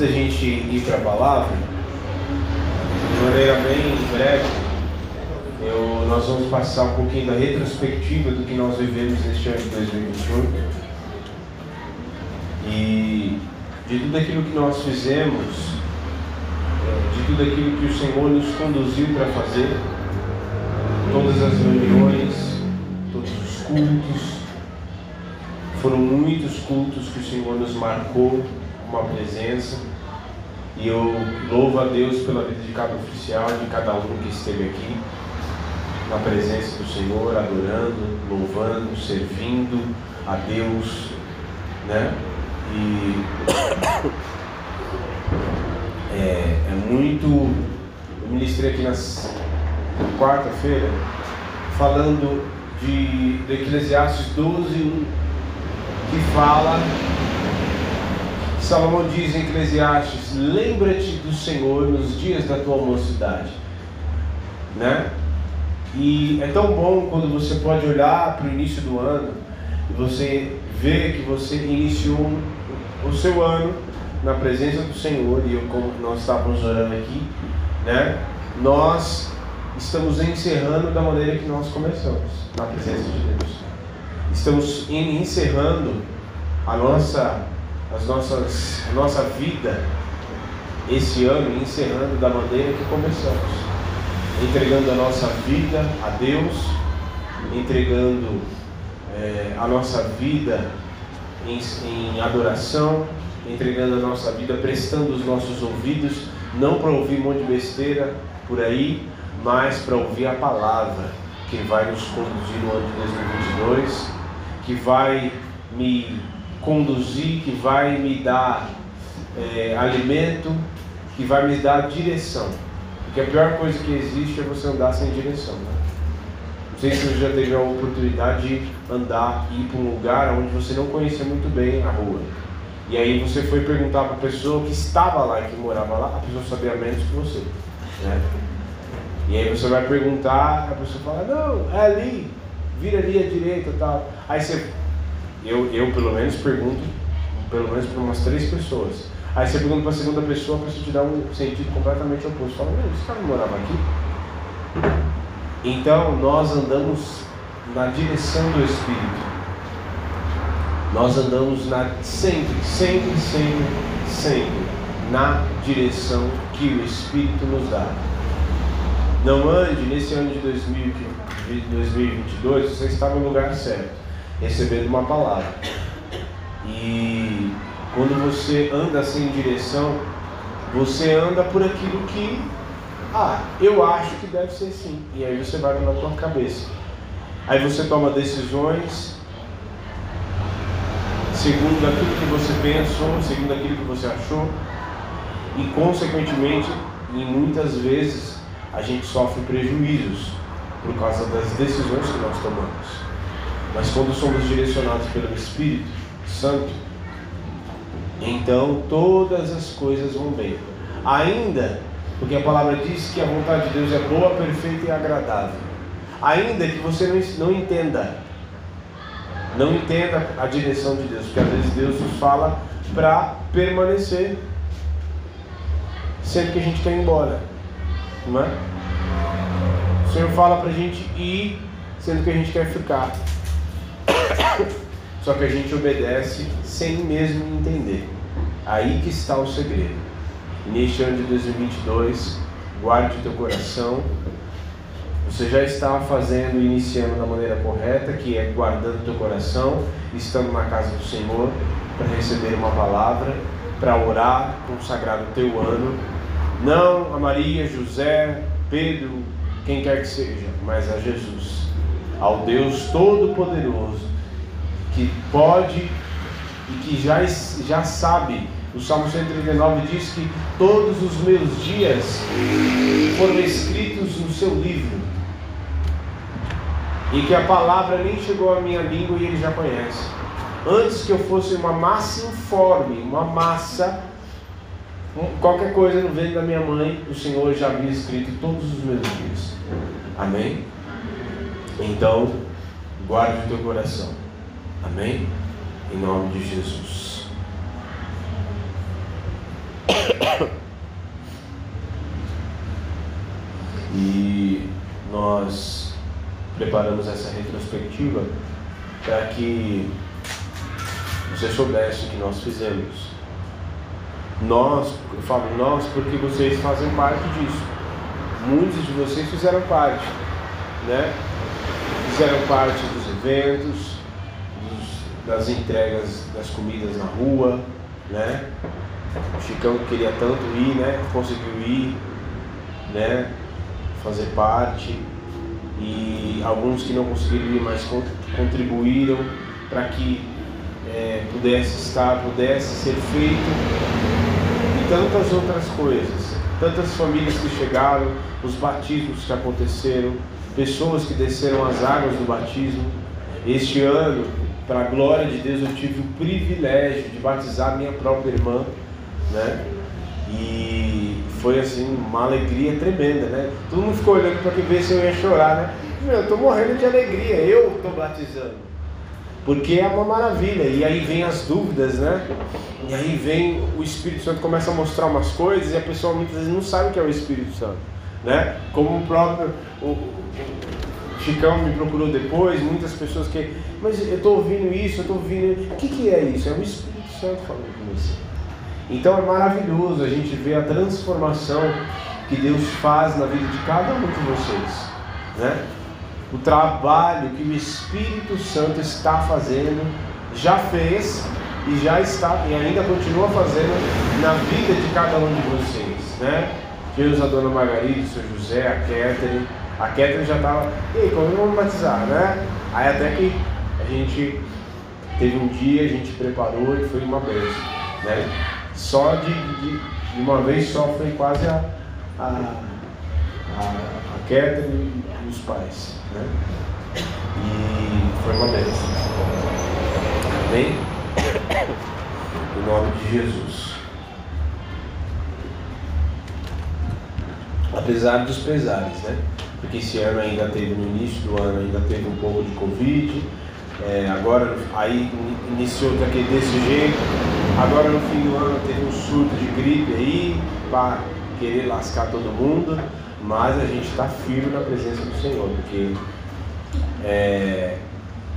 da gente ir para a palavra, de maneira bem breve, eu, nós vamos passar um pouquinho da retrospectiva do que nós vivemos neste ano de 2021 e de tudo aquilo que nós fizemos, é, de tudo aquilo que o Senhor nos conduziu para fazer, todas as reuniões, todos os cultos. Foram muitos cultos que o Senhor nos marcou uma presença. E eu louvo a Deus pela vida de cada oficial, de cada um que esteve aqui, na presença do Senhor, adorando, louvando, servindo a Deus, né? E é, é muito. Eu ministrei aqui na quarta-feira, falando de, de Eclesiastes 12, 1, que fala Salomão diz em Eclesiastes: Lembra-te do Senhor nos dias da tua mocidade. Né? E é tão bom quando você pode olhar para o início do ano e você vê que você iniciou o seu ano na presença do Senhor e eu, como nós estávamos orando aqui, né? Nós estamos encerrando da maneira que nós começamos, na presença de Deus. Estamos encerrando a nossa as nossas, a nossa vida esse ano, encerrando da maneira que começamos, entregando a nossa vida a Deus, entregando é, a nossa vida em, em adoração, entregando a nossa vida, prestando os nossos ouvidos, não para ouvir um monte de besteira por aí, mas para ouvir a palavra que vai nos conduzir no ano de 2022, que vai me conduzir, que vai me dar é, alimento, que vai me dar direção. Porque a pior coisa que existe é você andar sem direção. Né? Não sei se você já teve a oportunidade de andar e ir para um lugar onde você não conhecia muito bem a rua. E aí você foi perguntar para a pessoa que estava lá, que morava lá, a pessoa sabia menos que você. Né? E aí você vai perguntar, a pessoa fala, não, é ali, vira ali à direita tal. Aí você eu, eu pelo menos pergunto, pelo menos para umas três pessoas. Aí você pergunta para a segunda pessoa, a pessoa te dá um sentido completamente oposto. Fala, meu, esse cara morava aqui? Então nós andamos na direção do Espírito. Nós andamos na, sempre, sempre, sempre, sempre na direção que o Espírito nos dá. Não ande nesse ano de 2022, você está no lugar certo recebendo uma palavra. E quando você anda sem direção, você anda por aquilo que, ah, eu acho que deve ser assim. E aí você vai na tua cabeça. Aí você toma decisões segundo aquilo que você pensou, segundo aquilo que você achou. E consequentemente, em muitas vezes, a gente sofre prejuízos por causa das decisões que nós tomamos. Mas quando somos direcionados pelo Espírito Santo, então todas as coisas vão bem. Ainda, porque a palavra diz que a vontade de Deus é boa, perfeita e agradável. Ainda que você não, entenda, não entenda a direção de Deus, porque às vezes Deus nos fala para permanecer, sendo que a gente quer ir embora, não é? O Senhor fala para a gente ir, sendo que a gente quer ficar. Só que a gente obedece sem mesmo entender. Aí que está o segredo. Neste ano de 2022, guarde teu coração. Você já está fazendo, iniciando da maneira correta, que é guardando teu coração, estando na casa do Senhor para receber uma palavra, para orar, consagrar o teu ano. Não a Maria, José, Pedro, quem quer que seja, mas a Jesus, ao Deus Todo-Poderoso que pode e que já, já sabe. O Salmo 139 diz que todos os meus dias foram escritos no seu livro. E que a palavra nem chegou à minha língua e ele já conhece. Antes que eu fosse uma massa informe, uma massa, qualquer coisa no ventre da minha mãe, o Senhor já havia escrito todos os meus dias. Amém? Então, guarde o teu coração. Amém? Em nome de Jesus. E nós preparamos essa retrospectiva para que você soubesse o que nós fizemos. Nós, eu falo nós porque vocês fazem parte disso. Muitos de vocês fizeram parte, né? Fizeram parte dos eventos, das entregas das comidas na rua, né? O Chicão queria tanto ir, né? Conseguiu ir, né? Fazer parte. E alguns que não conseguiram ir, mas contribuíram para que é, pudesse estar, pudesse ser feito e tantas outras coisas, tantas famílias que chegaram, os batismos que aconteceram, pessoas que desceram as águas do batismo. Este ano, para a glória de Deus, eu tive o privilégio de batizar minha própria irmã, né? E foi assim uma alegria tremenda, né? Todo mundo ficou olhando para ver se eu ia chorar, né? Eu estou morrendo de alegria, eu estou batizando porque é uma maravilha. E aí vem as dúvidas, né? E aí vem o Espírito Santo começa a mostrar umas coisas e a pessoa muitas vezes não sabe o que é o Espírito Santo, né? Como o próprio o, Chicão me procurou depois, muitas pessoas que, mas eu estou ouvindo isso, eu estou ouvindo, o que, que é isso? É o Espírito Santo falando com você. Então é maravilhoso a gente ver a transformação que Deus faz na vida de cada um de vocês, né? o trabalho que o Espírito Santo está fazendo, já fez e já está e ainda continua fazendo na vida de cada um de vocês, né? Deus, a dona Margarida, o seu José, a Catherine. A Catherine já estava, ei, como vamos batizar, né? Aí até que a gente teve um dia, a gente preparou e foi uma bênção, né? Só de, de, de uma vez só foi quase a, a, a, a Catherine e os pais. Né? E foi uma bênção. Amém? Em nome de Jesus. Apesar dos pesares, né? Porque esse ano ainda teve, no início do ano, ainda teve um pouco de Covid. É, agora, aí iniciou daquele desse jeito. Agora no fim do ano teve um surto de gripe aí, para querer lascar todo mundo mas a gente está firme na presença do Senhor, porque é,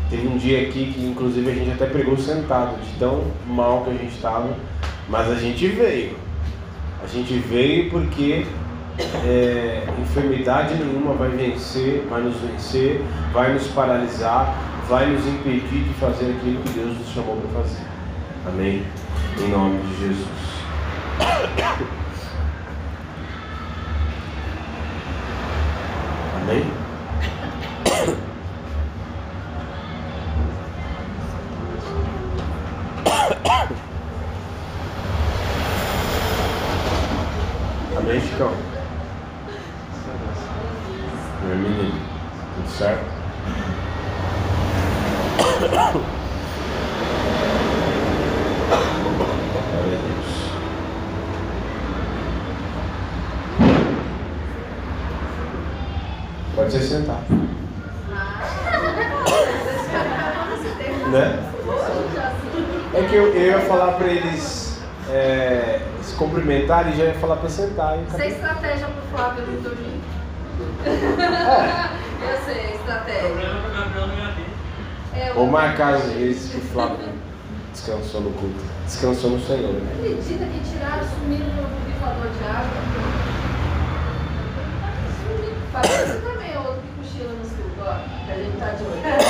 teve um dia aqui que inclusive a gente até pregou sentado, de tão mal que a gente estava, mas a gente veio. A gente veio porque é, enfermidade nenhuma vai vencer, vai nos vencer, vai nos paralisar, vai nos impedir de fazer aquilo que Deus nos chamou para fazer. Amém? Em nome de Jesus. Amém Chicão? Meu menino, tudo certo? Pode se sentar. né? É que eu, eu ia falar para eles é, se cumprimentarem e já ia falar para sentar. Isso é estratégia para o Flávio no dormir. É. Eu sei, a estratégia. O problema é que o Gabriel não ia ter. Vou marcar as vezes que o Flávio descansou no culto. Descansou no Senhor. Acredita que tiraram, sumiram no bifador de água? Sumiram. Parece também a gente tá de olho.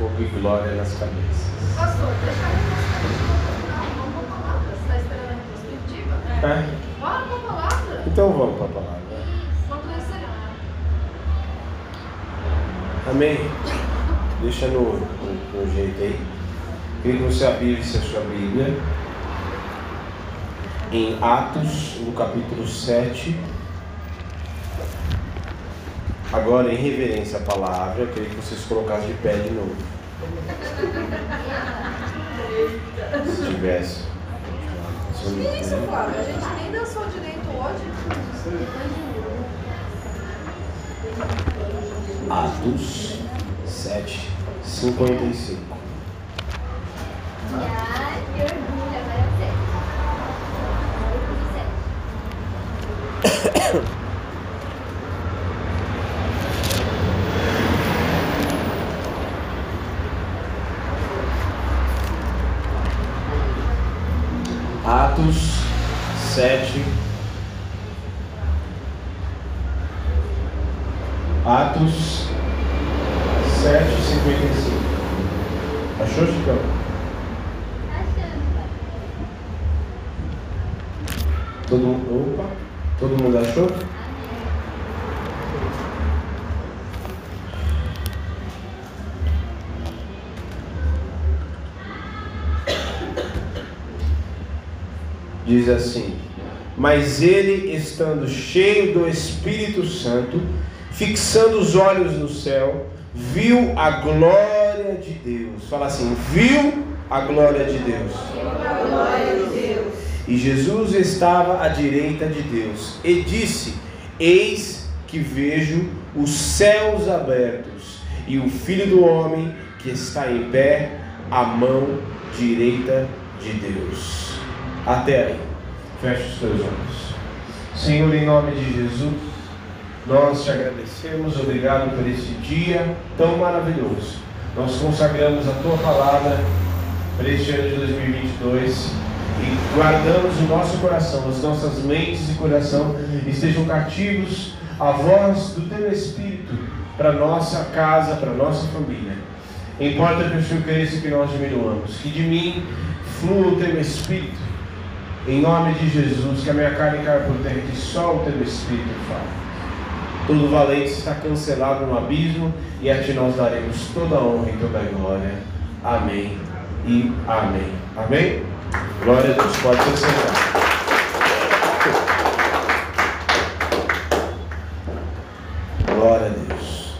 Fogo e glória nas cabeças. Pastor, deixa eu. Você está esperando a retrospectiva? É. Bora para a palavra. Então vamos para a palavra. Amém? Deixa no, no, no jeito aí. Queria que você abrisse a sua Bíblia em Atos, no capítulo 7. Agora, em reverência à palavra, eu queria que vocês colocassem de pé de novo. Se tivesse. Que isso, Flávio? A gente nem dançou direito hoje. Atos 7, 55. Ai, que orgulho, agora eu sei. Agora eu sei. Atos 7. Atos 7, 55. Achou, Chicão? Achando, pai. Todo mundo. Opa! Todo mundo achou? Diz assim: Mas ele, estando cheio do Espírito Santo, fixando os olhos no céu, viu a glória de Deus. Fala assim: viu a glória de Deus. E Jesus estava à direita de Deus e disse: Eis que vejo os céus abertos e o Filho do Homem que está em pé à mão direita de Deus. Até aí. Feche os teus olhos. Senhor, em nome de Jesus, nós te agradecemos, obrigado por esse dia tão maravilhoso. Nós consagramos a tua palavra para este ano de 2022 e guardamos o nosso coração, as nossas mentes e coração estejam cativos à voz do teu Espírito para nossa casa, para nossa família. Importa que o Senhor cresça que nós diminuamos, que de mim flua o teu Espírito, em nome de Jesus, que a minha carne caia por terra, que só o teu Espírito fale. Todo valente está cancelado no abismo, e a ti nós daremos toda a honra e toda a glória. Amém e amém. Amém? Glória a Deus, pode ser sentado. Glória a Deus.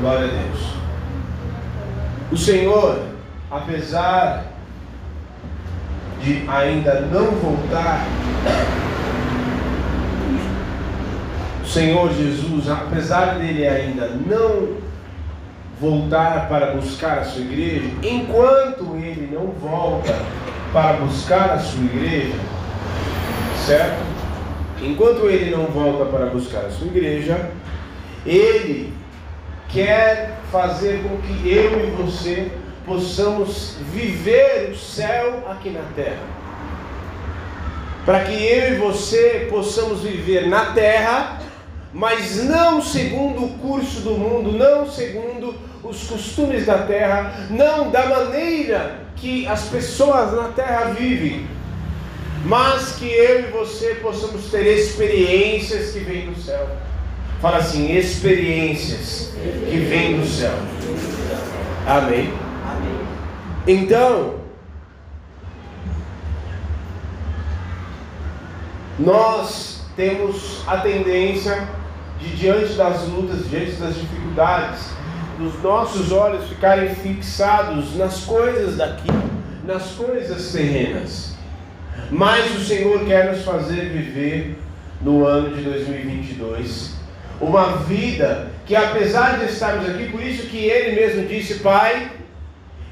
Glória a Deus. O Senhor, apesar de ainda não voltar, o Senhor Jesus, apesar dele ainda não voltar para buscar a sua igreja, enquanto ele não volta para buscar a sua igreja, certo? Enquanto ele não volta para buscar a sua igreja, ele quer fazer com que eu e você possamos viver o céu aqui na terra. Para que eu e você possamos viver na terra, mas não segundo o curso do mundo, não segundo os costumes da terra, não da maneira que as pessoas na terra vivem, mas que eu e você possamos ter experiências que vêm do céu. Fala assim, experiências que vêm do céu. Amém. Então, nós temos a tendência de, diante das lutas, diante das dificuldades, dos nossos olhos ficarem fixados nas coisas daqui, nas coisas terrenas. Mas o Senhor quer nos fazer viver no ano de 2022 uma vida que, apesar de estarmos aqui, por isso que Ele mesmo disse, Pai,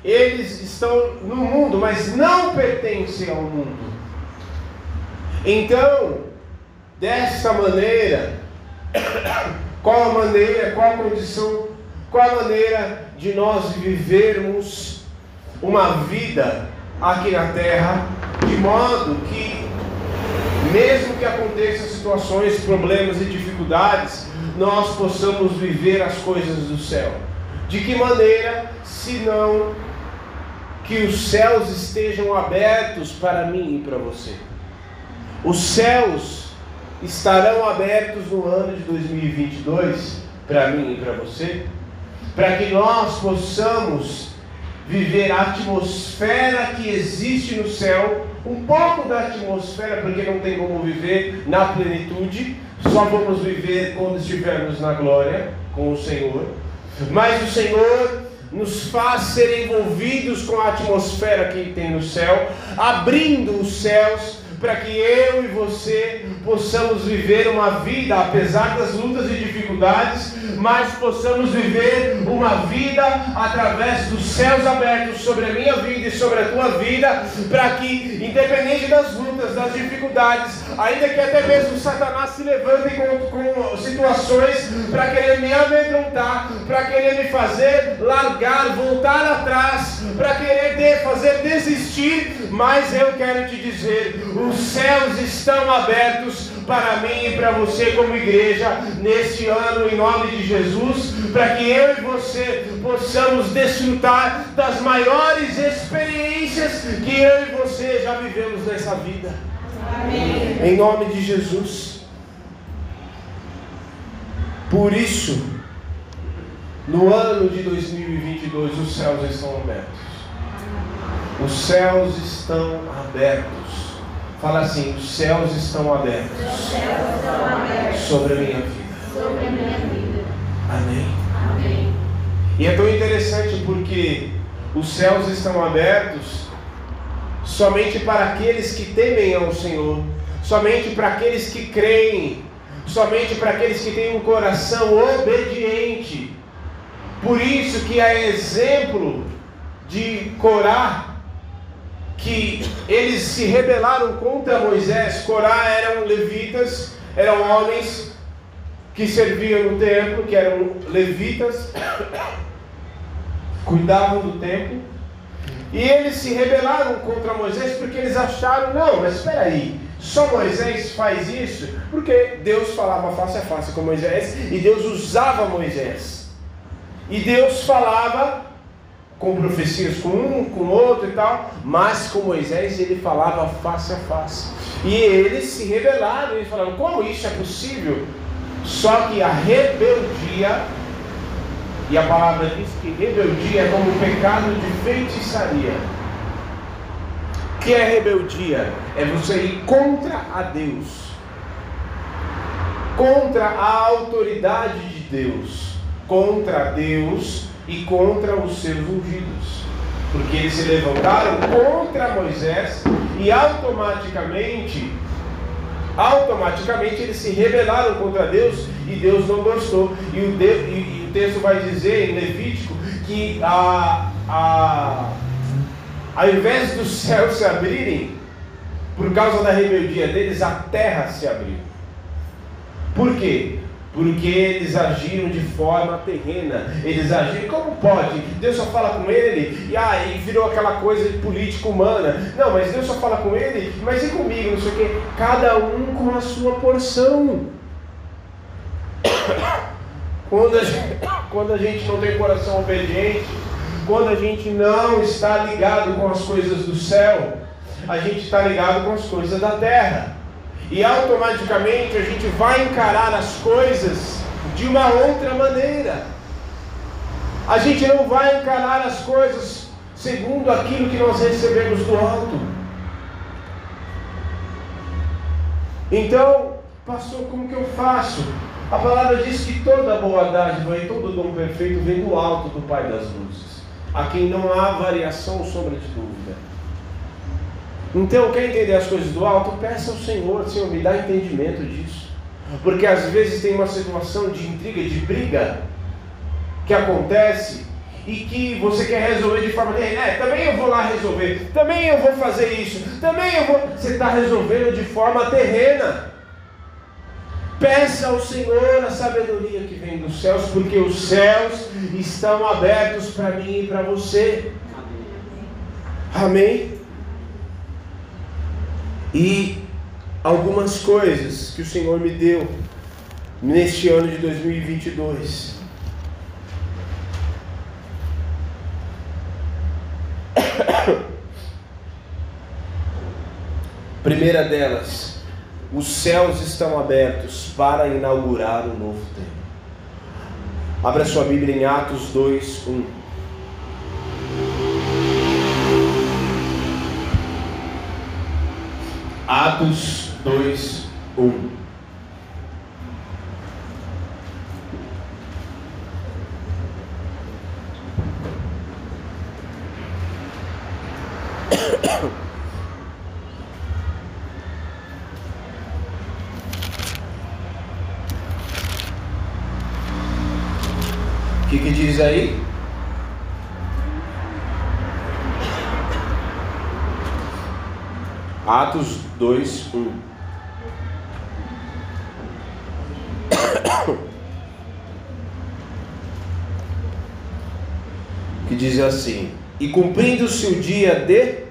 eles estão no mundo, mas não pertencem ao mundo. Então, desta maneira, qual a maneira, qual a condição, qual a maneira de nós vivermos uma vida aqui na terra, de modo que, mesmo que aconteçam situações, problemas e dificuldades, nós possamos viver as coisas do céu. De que maneira, se não que os céus estejam abertos para mim e para você. Os céus estarão abertos no ano de 2022 para mim e para você, para que nós possamos viver a atmosfera que existe no céu, um pouco da atmosfera, porque não tem como viver na plenitude, só vamos viver quando estivermos na glória com o Senhor. Mas o Senhor nos faz ser envolvidos com a atmosfera que tem no céu, abrindo os céus para que eu e você possamos viver uma vida, apesar das lutas e dificuldades, mas possamos viver uma vida através dos céus abertos sobre a minha vida e sobre a tua vida, para que, independente das lutas, das dificuldades, ainda que até mesmo Satanás se levante com, com situações para querer me amedrontar, para querer me fazer largar, voltar atrás, para querer de, fazer desistir, mas eu quero te dizer: os céus estão abertos para mim e para você, como igreja, neste ano, em nome de Jesus, para que eu e você possamos desfrutar das maiores experiências que eu e você já vivemos nessa vida. Amém. Em nome de Jesus. Por isso, no ano de 2022, os céus estão abertos. Os céus estão abertos. Fala assim: os céus estão abertos, sobre a minha vida. Sobre a minha vida. Amém. Amém. E é tão interessante porque os céus estão abertos somente para aqueles que temem ao Senhor, somente para aqueles que creem, somente para aqueles que têm um coração obediente. Por isso que é exemplo de Corá, que eles se rebelaram contra Moisés. Corá eram levitas, eram homens que serviam no templo, que eram levitas, cuidavam do templo. E eles se rebelaram contra Moisés porque eles acharam, não, mas espera aí, só Moisés faz isso? Porque Deus falava face a face com Moisés e Deus usava Moisés. E Deus falava com profecias com um, com outro e tal, mas com Moisés ele falava face a face. E eles se rebelaram, eles falaram: como isso é possível? Só que a rebeldia, e a palavra diz que rebeldia é como o pecado de feitiçaria. O que é rebeldia? É você ir contra a Deus, contra a autoridade de Deus, contra Deus e contra os seus ungidos. Porque eles se levantaram contra Moisés e automaticamente, automaticamente eles se rebelaram contra Deus e Deus não gostou. E o, de, e, e o texto vai dizer em Levítico que a, a, ao invés dos céus se abrirem, por causa da rebeldia deles, a terra se abriu. Por quê? Porque eles agiram de forma terrena. Eles agiram como pode? Deus só fala com ele e aí ah, virou aquela coisa de política humana. Não, mas Deus só fala com ele, mas e comigo? Não sei o quê. Cada um com a sua porção. Quando a, gente, quando a gente não tem coração obediente, quando a gente não está ligado com as coisas do céu, a gente está ligado com as coisas da terra e automaticamente a gente vai encarar as coisas de uma outra maneira. A gente não vai encarar as coisas segundo aquilo que nós recebemos do alto. Então, pastor, como que eu faço? A palavra diz que toda boa dádiva e todo dom perfeito vem do alto do Pai das luzes, a quem não há variação sombra de dúvida. Então, quer entender as coisas do alto? Peça ao Senhor, Senhor, me dá entendimento disso. Porque às vezes tem uma situação de intriga, de briga, que acontece e que você quer resolver de forma terrena. É, também eu vou lá resolver, também eu vou fazer isso, também eu vou. Você está resolvendo de forma terrena. Peça ao Senhor a sabedoria que vem dos céus, porque os céus estão abertos para mim e para você. Amém? E algumas coisas que o Senhor me deu neste ano de 2022. Primeira delas, os céus estão abertos para inaugurar o novo tempo. Abra sua Bíblia em Atos 2, 1. Atos 2, 1. O que, que diz aí? Atos 2, 1. Que diz assim: E cumprindo-se o dia de.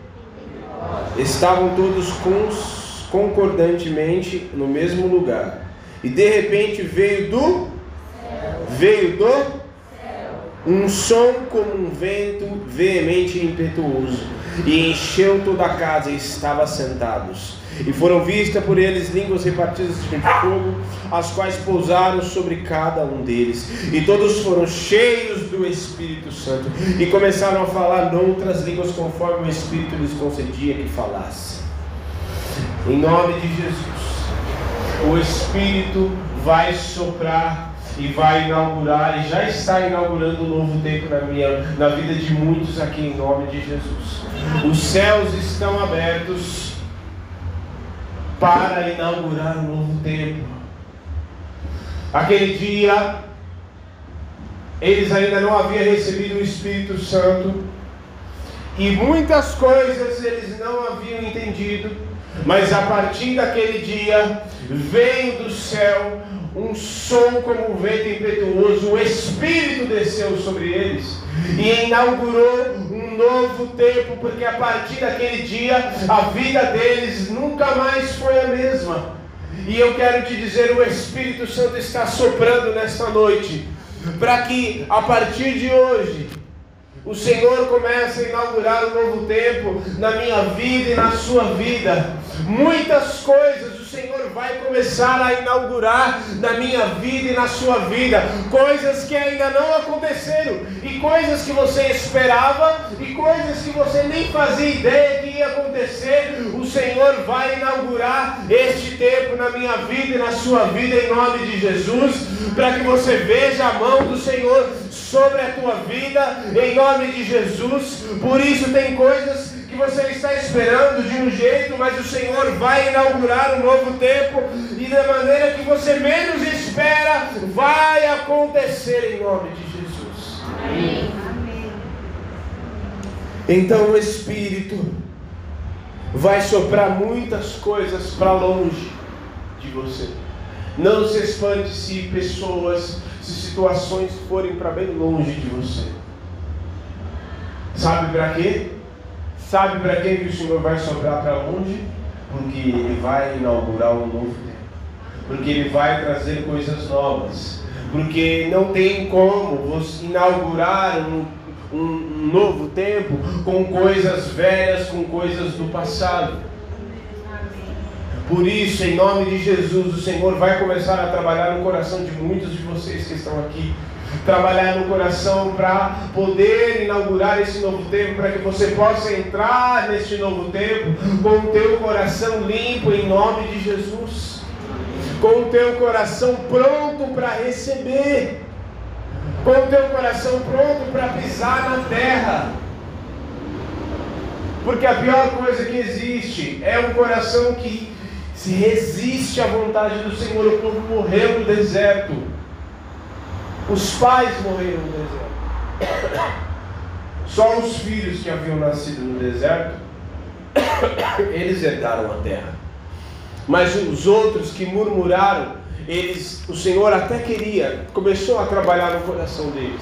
Estavam todos cons- concordantemente no mesmo lugar. E de repente veio do. Veio do um som como um vento veemente e impetuoso, e encheu toda a casa e estava sentados. E foram vistas por eles línguas repartidas de fogo, as quais pousaram sobre cada um deles. E todos foram cheios do Espírito Santo e começaram a falar noutras línguas conforme o Espírito lhes concedia que falassem. Em nome de Jesus, o Espírito vai soprar e vai inaugurar e já está inaugurando um novo tempo na minha na vida de muitos aqui em nome de Jesus. Os céus estão abertos para inaugurar um novo tempo. Aquele dia eles ainda não haviam recebido o Espírito Santo e muitas coisas eles não haviam entendido, mas a partir daquele dia veio do céu um som como um vento impetuoso, o Espírito desceu sobre eles e inaugurou um novo tempo, porque a partir daquele dia a vida deles nunca mais foi a mesma. E eu quero te dizer, o Espírito Santo está soprando nesta noite, para que a partir de hoje o Senhor comece a inaugurar um novo tempo na minha vida e na sua vida. Muitas coisas o Senhor vai começar a inaugurar na minha vida e na sua vida. Coisas que ainda não aconteceram, e coisas que você esperava, e coisas que você nem fazia ideia que ia acontecer. O Senhor vai inaugurar este tempo na minha vida e na sua vida, em nome de Jesus, para que você veja a mão do Senhor sobre a tua vida, em nome de Jesus. Por isso, tem coisas você está esperando de um jeito, mas o Senhor vai inaugurar um novo tempo, e da maneira que você menos espera, vai acontecer em nome de Jesus. Amém. Então, o Espírito vai soprar muitas coisas para longe de você. Não se espante se pessoas, se situações forem para bem longe de você. Sabe para quê? Sabe para quem que o Senhor vai soprar para longe? Porque Ele vai inaugurar um novo tempo. Porque Ele vai trazer coisas novas. Porque não tem como você inaugurar um, um novo tempo com coisas velhas, com coisas do passado. Por isso, em nome de Jesus, o Senhor vai começar a trabalhar no coração de muitos de vocês que estão aqui. Trabalhar no coração para poder inaugurar esse novo tempo, para que você possa entrar neste novo tempo com o teu coração limpo, em nome de Jesus. Com o teu coração pronto para receber, com o teu coração pronto para pisar na terra. Porque a pior coisa que existe é um coração que se resiste à vontade do Senhor. O povo morreu no deserto. Os pais morreram no deserto. Só os filhos que haviam nascido no deserto, eles herdaram a terra. Mas os outros que murmuraram, eles, o Senhor até queria, começou a trabalhar no coração deles,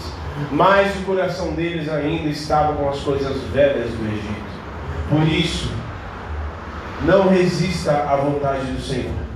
mas o coração deles ainda estava com as coisas velhas do Egito. Por isso, não resista à vontade do Senhor.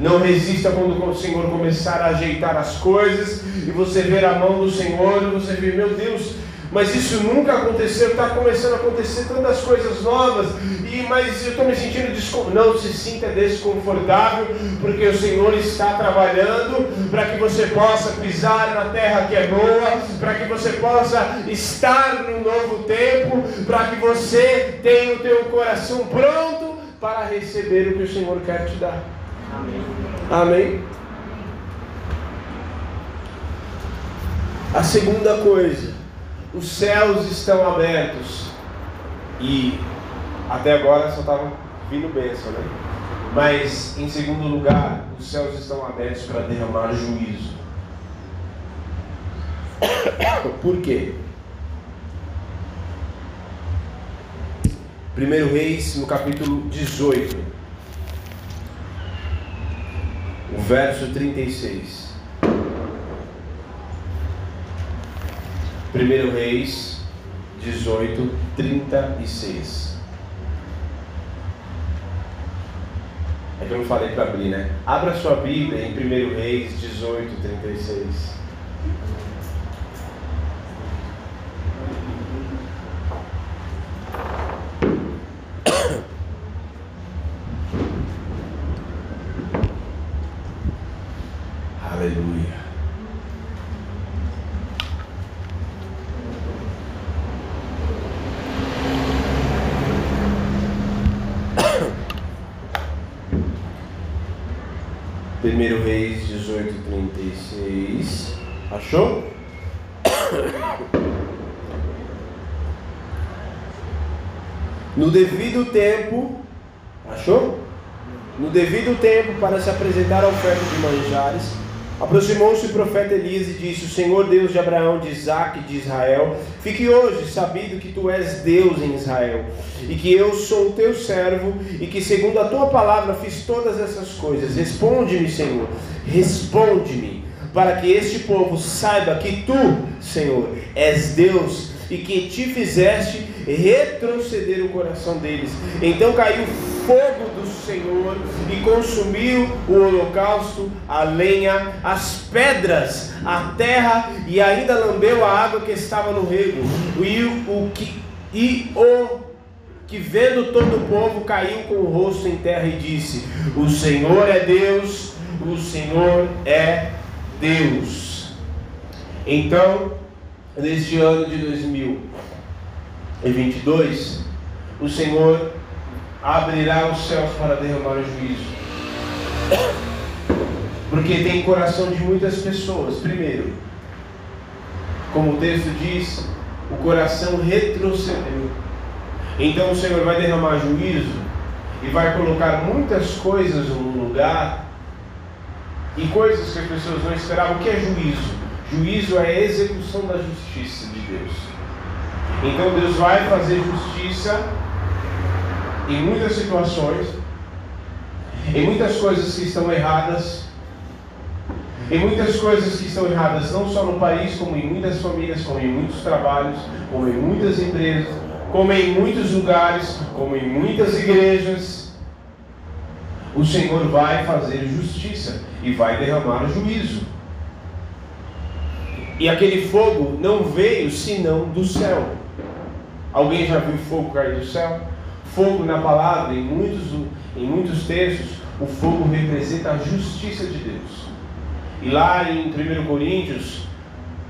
Não resista quando o Senhor começar a ajeitar as coisas e você ver a mão do Senhor e você ver, meu Deus, mas isso nunca aconteceu, está começando a acontecer tantas coisas novas, e mas eu estou me sentindo desconfortável. Não se sinta desconfortável, porque o Senhor está trabalhando para que você possa pisar na terra que é boa, para que você possa estar no novo tempo, para que você tenha o teu coração pronto para receber o que o Senhor quer te dar. Amém. Amém. A segunda coisa, os céus estão abertos. E até agora só estava vindo bênção, né? Mas em segundo lugar, os céus estão abertos para derramar juízo. Por quê? Primeiro Reis, no capítulo 18, o verso 36. 1 Reis 18, 36. É que eu não falei para abrir, né? Abra sua Bíblia em 1 Reis 18, 36. No devido tempo, achou? No devido tempo, para se apresentar a oferta de manjares, aproximou-se o profeta Elias e disse: O Senhor Deus de Abraão, de Isaac e de Israel, fique hoje sabido que tu és Deus em Israel, e que eu sou o teu servo, e que segundo a tua palavra fiz todas essas coisas. Responde-me, Senhor, responde-me para que este povo saiba que tu, Senhor, és Deus e que te fizeste retroceder o coração deles. Então caiu fogo do Senhor e consumiu o holocausto, a lenha, as pedras, a terra e ainda lambeu a água que estava no rego. E o que e o que vendo todo o povo caiu com o rosto em terra e disse: O Senhor é Deus, o Senhor é Deus. Então, neste ano de 2022, o Senhor abrirá os céus para derramar o juízo. Porque tem coração de muitas pessoas. Primeiro, como o texto diz, o coração retrocedeu. Então o Senhor vai derramar juízo e vai colocar muitas coisas no lugar e coisas que as pessoas não esperavam. O que é juízo? Juízo é a execução da justiça de Deus. Então Deus vai fazer justiça em muitas situações, em muitas coisas que estão erradas, em muitas coisas que estão erradas, não só no país, como em muitas famílias, como em muitos trabalhos, como em muitas empresas, como em muitos lugares, como em muitas igrejas o Senhor vai fazer justiça e vai derramar juízo. E aquele fogo não veio senão do céu. Alguém já viu fogo cair do céu? Fogo na palavra, em muitos, em muitos textos, o fogo representa a justiça de Deus. E lá em 1 Coríntios,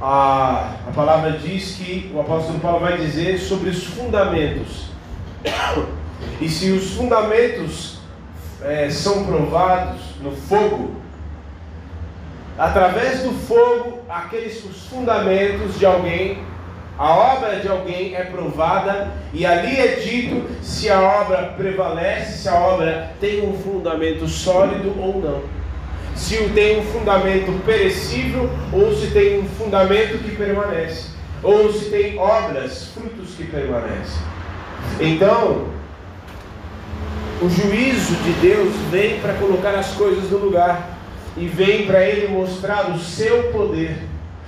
a, a palavra diz que o apóstolo Paulo vai dizer sobre os fundamentos. E se os fundamentos é, são provados no fogo, através do fogo, aqueles os fundamentos de alguém, a obra de alguém é provada e ali é dito se a obra prevalece, se a obra tem um fundamento sólido ou não. Se tem um fundamento perecível ou se tem um fundamento que permanece, ou se tem obras, frutos que permanecem. Então, o juízo de Deus vem para colocar as coisas no lugar e vem para Ele mostrar o seu poder.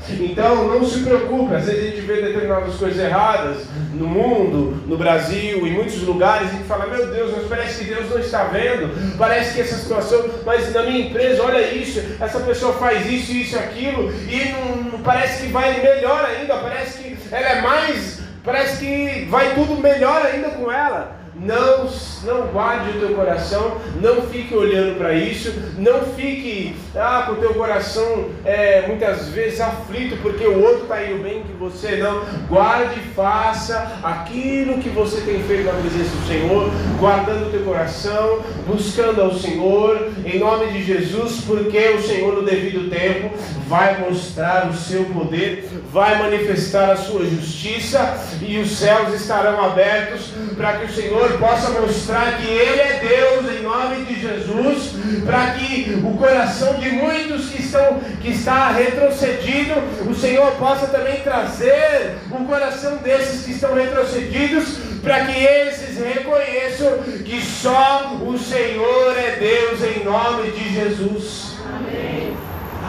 Então não se preocupe, às vezes a gente vê determinadas coisas erradas no mundo, no Brasil, em muitos lugares, e a gente fala, meu Deus, mas parece que Deus não está vendo, parece que essa situação, mas na minha empresa, olha isso, essa pessoa faz isso, isso, aquilo, e não, parece que vai melhor ainda, parece que ela é mais. Parece que vai tudo melhor ainda com ela. Não, não guarde o teu coração, não fique olhando para isso, não fique ah, com o teu coração é, muitas vezes aflito porque o outro está indo bem que você não. Guarde e faça aquilo que você tem feito na presença do Senhor, guardando o teu coração, buscando ao Senhor, em nome de Jesus, porque o Senhor no devido tempo vai mostrar o seu poder, vai manifestar a sua justiça e os céus estarão abertos para que o Senhor possa mostrar que Ele é Deus em nome de Jesus, para que o coração de muitos que estão que está retrocedido, o Senhor possa também trazer o coração desses que estão retrocedidos, para que eles reconheçam que só o Senhor é Deus em nome de Jesus. Amém.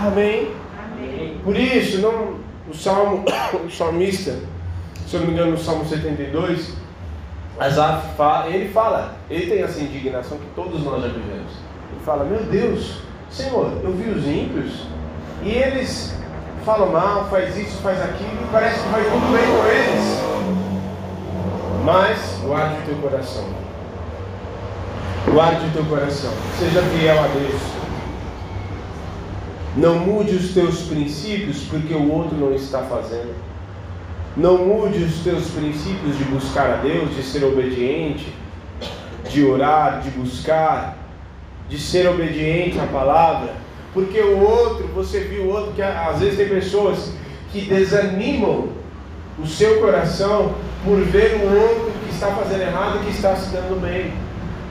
Amém. Amém. Por isso, não, o salmo, o salmista, se eu não me engano, no Salmo 72, Ele fala, ele tem essa indignação que todos nós já vivemos. Ele fala: Meu Deus, Senhor, eu vi os ímpios e eles falam mal, faz isso, faz aquilo, e parece que vai tudo bem com eles. Mas guarde o teu coração. Guarde o teu coração. Seja fiel a Deus. Não mude os teus princípios porque o outro não está fazendo. Não mude os teus princípios de buscar a Deus, de ser obediente, de orar, de buscar, de ser obediente à palavra, porque o outro, você viu o outro que às vezes tem pessoas que desanimam o seu coração por ver o outro que está fazendo errado e que está se dando bem.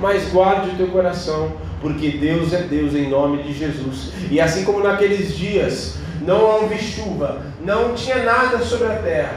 Mas guarde o teu coração, porque Deus é Deus em nome de Jesus. E assim como naqueles dias não houve chuva, não tinha nada sobre a terra,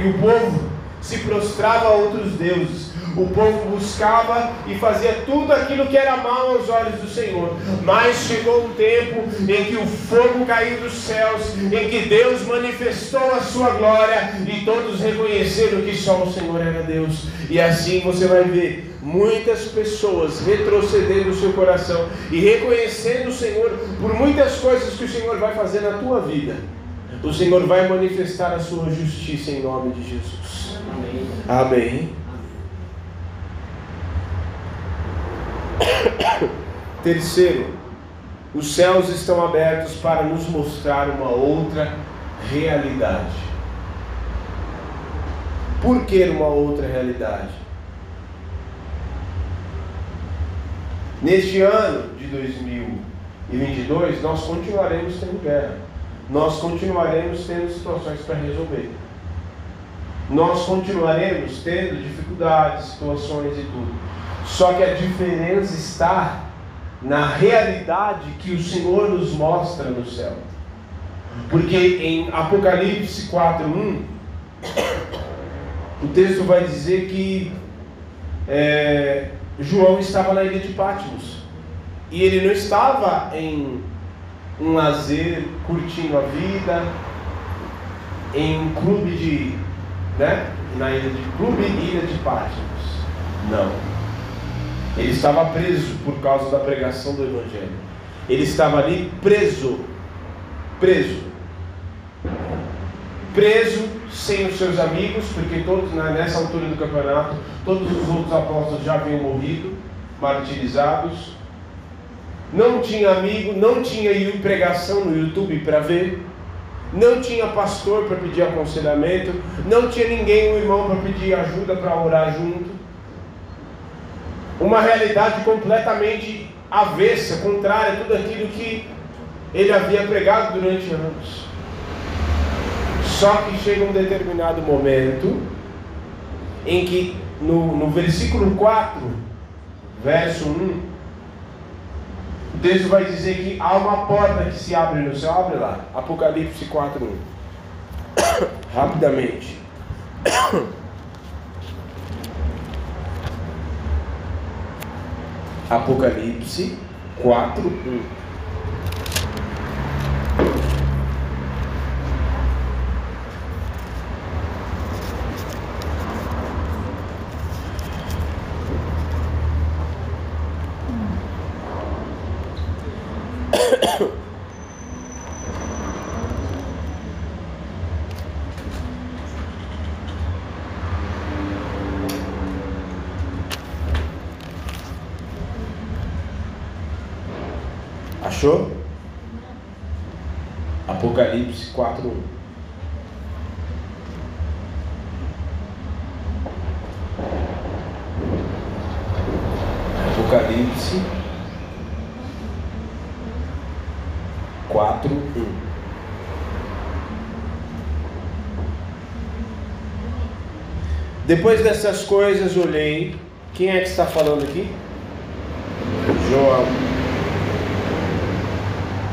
e o povo se prostrava a outros deuses. O povo buscava e fazia tudo aquilo que era mal aos olhos do Senhor. Mas chegou um tempo em que o fogo caiu dos céus, em que Deus manifestou a sua glória e todos reconheceram que só o Senhor era Deus. E assim você vai ver muitas pessoas retrocedendo o seu coração e reconhecendo o Senhor por muitas coisas que o Senhor vai fazer na tua vida. O Senhor vai manifestar a sua justiça em nome de Jesus. Amém. Amém. Terceiro, os céus estão abertos para nos mostrar uma outra realidade. Por que uma outra realidade? Neste ano de 2022, nós continuaremos tendo guerra. Nós continuaremos tendo situações para resolver. Nós continuaremos tendo dificuldades, situações e tudo. Só que a diferença está na realidade que o Senhor nos mostra no céu. Porque em Apocalipse 4:1 o texto vai dizer que é, João estava na ilha de Patmos e ele não estava em um lazer, curtindo a vida, em um clube de, né, na ilha de clube ilha de Patmos. Não. Ele estava preso por causa da pregação do Evangelho. Ele estava ali preso. Preso. Preso sem os seus amigos, porque todos nessa altura do campeonato, todos os outros apóstolos já haviam morrido, martirizados. Não tinha amigo, não tinha pregação no YouTube para ver. Não tinha pastor para pedir aconselhamento, não tinha ninguém, um irmão para pedir ajuda para orar junto uma realidade completamente avessa, contrária a tudo aquilo que ele havia pregado durante anos. Só que chega um determinado momento em que no, no versículo 4, verso 1, o texto vai dizer que há uma porta que se abre no céu. Abre lá, Apocalipse 4, 1. Rapidamente. Apocalipse 4, 1. Depois dessas coisas olhei. Quem é que está falando aqui? João.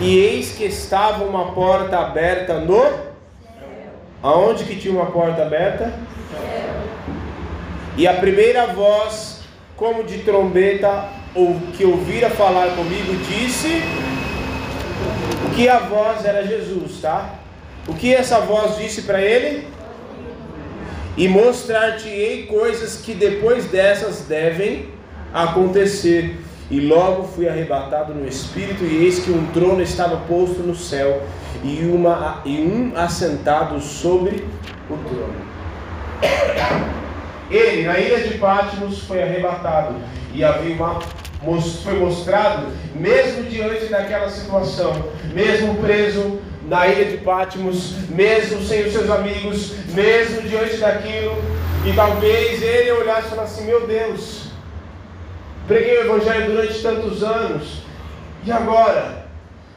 E eis que estava uma porta aberta no. Aonde que tinha uma porta aberta? E a primeira voz, como de trombeta, ou que ouvira falar comigo, disse que a voz era Jesus, tá? O que essa voz disse para ele? E mostrar-te-ei coisas que depois dessas devem acontecer. E logo fui arrebatado no espírito, e eis que um trono estava posto no céu, e, uma, e um assentado sobre o trono. Ele, na ilha de Patmos, foi arrebatado, e havia uma, foi mostrado, mesmo diante daquela situação, mesmo preso na ilha de Patmos, mesmo sem os seus amigos, mesmo diante daquilo, e talvez ele olhasse e falasse Meu Deus, Preguei o Evangelho durante tantos anos. E agora?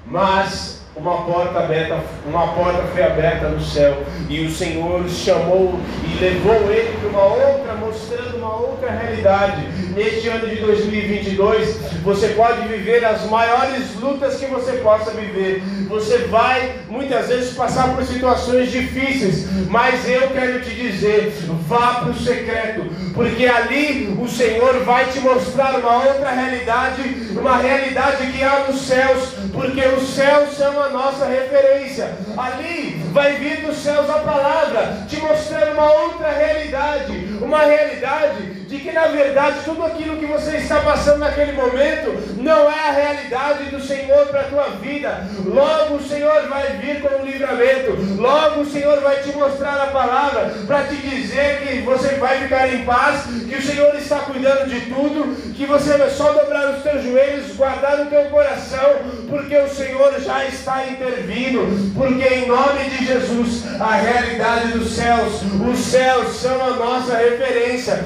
Mas uma porta aberta, uma porta foi aberta no céu e o Senhor chamou e levou ele para uma outra, mostrando uma outra realidade. Neste ano de 2022, você pode viver as maiores lutas que você possa viver. Você vai muitas vezes passar por situações difíceis, mas eu quero te dizer, vá para o secreto, porque ali o Senhor vai te mostrar uma outra realidade, uma realidade que há nos céus, porque os céus são a nossa referência. Ali vai vir dos céus a palavra, te mostrando uma outra realidade, uma realidade de que na verdade tudo aquilo que você está passando naquele momento não é a realidade do Senhor para a tua vida. Logo o Senhor vai vir com o livramento, logo o Senhor vai te mostrar a palavra para te dizer que você vai ficar em paz, que o Senhor está cuidando de tudo, que você vai só dobrar os teus joelhos, guardar no teu coração, porque o Senhor já está intervindo, porque em nome de Jesus, a realidade dos céus, os céus são a nossa referência,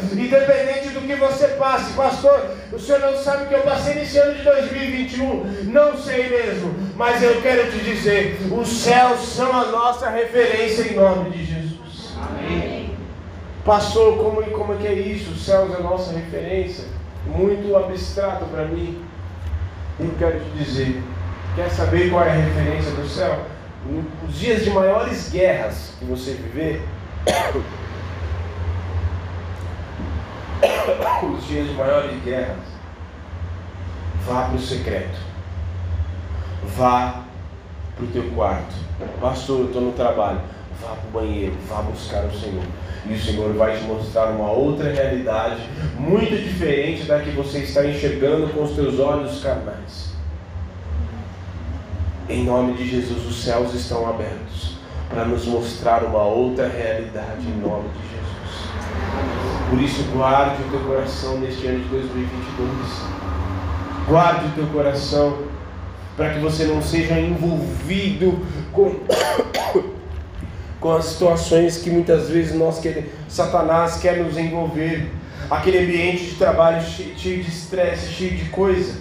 independente do que você passe, pastor. O senhor não sabe o que eu passei nesse ano de 2021, não sei mesmo, mas eu quero te dizer: os céus são a nossa referência em nome de Jesus. Amém. Pastor, como, como é que é isso? Os céus é a nossa referência? Muito abstrato para mim. Eu quero te dizer, Quer saber qual é a referência do céu? Os dias de maiores guerras que você viver, os dias de maiores guerras, vá para o secreto, vá para o teu quarto. Pastor, eu estou no trabalho. Vá para o banheiro, vá buscar o Senhor. E o Senhor vai te mostrar uma outra realidade, muito diferente da que você está enxergando com os teus olhos carnais. Em nome de Jesus, os céus estão abertos para nos mostrar uma outra realidade em nome de Jesus. Por isso, guarde o teu coração neste ano de 2022. Guarde o teu coração para que você não seja envolvido com, com as situações que muitas vezes nós queremos, Satanás quer nos envolver. Aquele ambiente de trabalho cheio de estresse, cheio de coisa.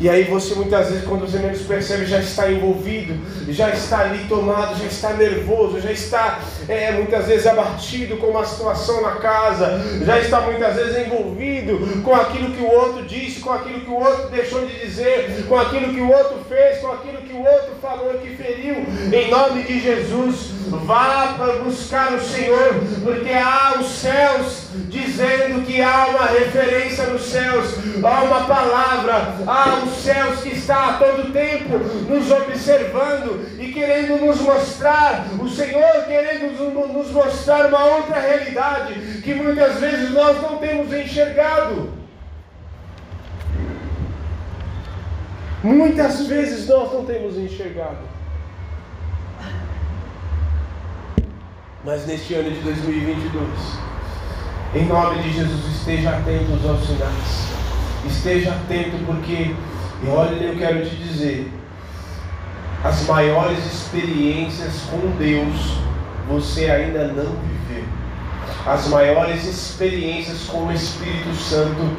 E aí você muitas vezes, quando você menos percebe, já está envolvido, já está ali tomado, já está nervoso, já está é, muitas vezes abatido com uma situação na casa, já está muitas vezes envolvido com aquilo que o outro disse, com aquilo que o outro deixou de dizer, com aquilo que o outro fez, com aquilo que o outro falou que feriu. Em nome de Jesus, vá para buscar o Senhor, porque há os céus dizendo que há uma referência nos céus, há uma palavra, há os céus que está a todo tempo nos observando e querendo nos mostrar, o Senhor querendo nos mostrar uma outra realidade que muitas vezes nós não temos enxergado. Muitas vezes nós não temos enxergado. Mas neste ano de 2022, em nome de Jesus, esteja atento aos sinais. Esteja atento, porque E olha, eu quero te dizer, as maiores experiências com Deus você ainda não viveu. As maiores experiências com o Espírito Santo,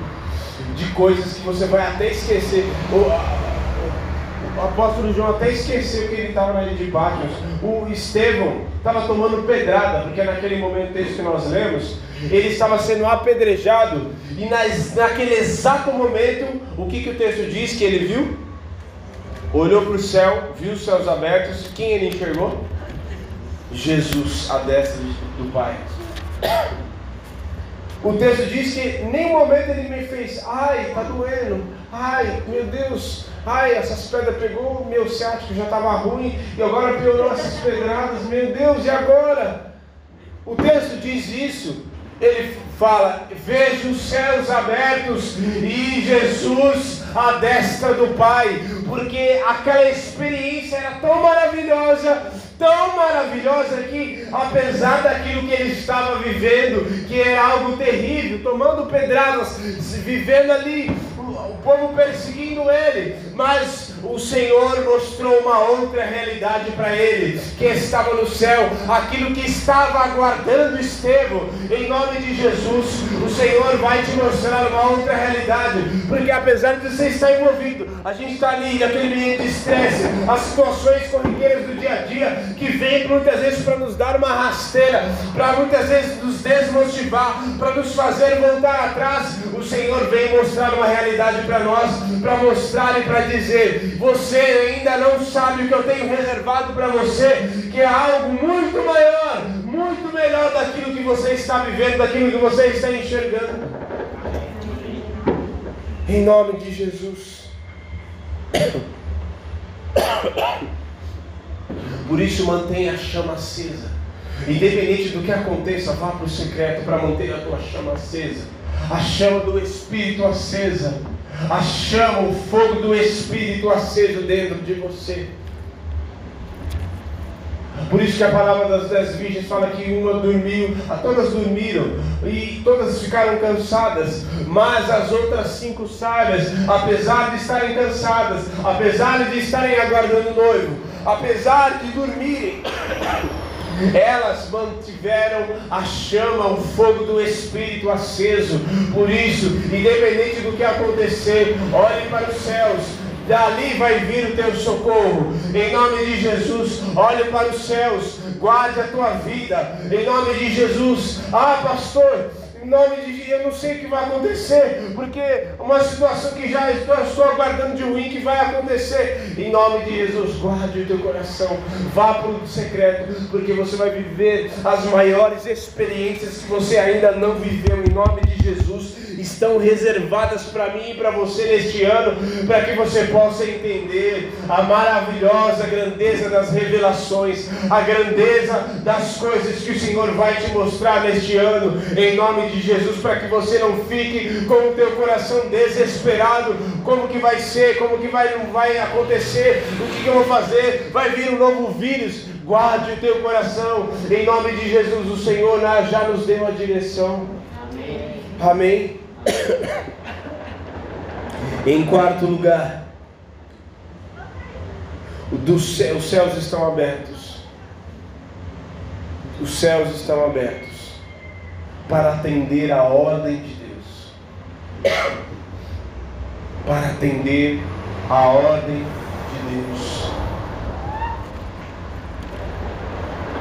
de coisas que você vai até esquecer. O, o apóstolo João até esqueceu que ele estava na ilha de Patmos. O Estevão estava tomando pedrada, porque naquele momento, texto que nós lemos, ele estava sendo apedrejado. E nas, naquele exato momento, o que, que o texto diz que ele viu? Olhou para o céu, viu os céus abertos. Quem ele enxergou? Jesus à destra do Pai. O texto diz que em nenhum momento ele me fez, ai, está doendo, ai, meu Deus, ai, essas pedras pegou, meu ciático já estava ruim, e agora piorou essas pedradas, meu Deus, e agora? O texto diz isso, ele fala: Veja os céus abertos e Jesus à destra do Pai, porque aquela experiência era tão maravilhosa, tão maravilhosa que, apesar daquilo que ele estava vivendo, que era algo terrível, tomando pedradas, vivendo ali, o povo perseguindo ele, mas o Senhor mostrou uma outra realidade para ele, que estava no céu, aquilo que estava aguardando Estevão, em nome de Jesus, o Senhor vai te mostrar uma outra realidade, porque apesar de você estar envolvido, a gente está ali naquele ambiente de estresse, as situações corriqueiras do dia a dia, que vem muitas vezes para nos dar uma rasteira, para muitas vezes nos desmotivar, para nos fazer voltar atrás, o Senhor vem mostrar uma realidade para nós, para mostrar e para dizer: você ainda não sabe o que eu tenho reservado para você, que é algo muito maior, muito melhor daquilo que você está vivendo, daquilo que você está enxergando. Em nome de Jesus. Por isso mantenha a chama acesa. Independente do que aconteça, vá para o secreto para manter a tua chama acesa. A chama do Espírito acesa a chama, o fogo do Espírito aceso dentro de você. Por isso que a palavra das dez virgens fala que uma dormiu, todas dormiram e todas ficaram cansadas, mas as outras cinco sábias, apesar de estarem cansadas, apesar de estarem aguardando o noivo, apesar de dormirem, elas mantiveram a chama, o fogo do Espírito aceso. Por isso, independente do que acontecer, olhe para os céus, dali vai vir o teu socorro. Em nome de Jesus, olhe para os céus, guarde a tua vida. Em nome de Jesus, ah, pastor. Em nome de eu não sei o que vai acontecer, porque uma situação que já estou, estou aguardando de ruim que vai acontecer. Em nome de Jesus, guarde o teu coração, vá para o secreto, porque você vai viver as maiores experiências que você ainda não viveu. Em nome de Jesus, estão reservadas para mim e para você neste ano, para que você possa entender a maravilhosa grandeza das revelações, a grandeza das coisas que o Senhor vai te mostrar neste ano, em nome de Jesus, para que você não fique com o teu coração desesperado, como que vai ser, como que vai, vai acontecer, o que, que eu vou fazer, vai vir um novo vírus, guarde o teu coração, em nome de Jesus, o Senhor já nos deu a direção. Amém. Amém. Em quarto lugar, os céus estão abertos. Os céus estão abertos para atender a ordem de Deus. Para atender a ordem de Deus.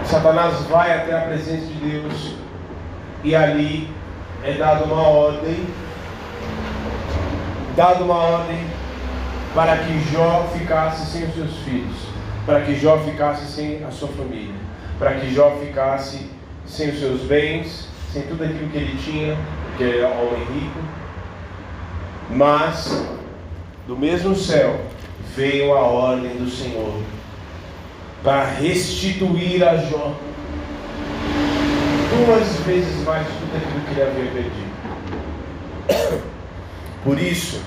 Satanás vai até a presença de Deus e ali é dada uma ordem, dada uma ordem para que Jó ficasse sem os seus filhos, para que Jó ficasse sem a sua família, para que Jó ficasse sem os seus bens, sem tudo aquilo que ele tinha, que era homem rico. Mas do mesmo céu veio a ordem do Senhor para restituir a Jó duas vezes mais tudo aquilo que ele havia perdido. Por isso,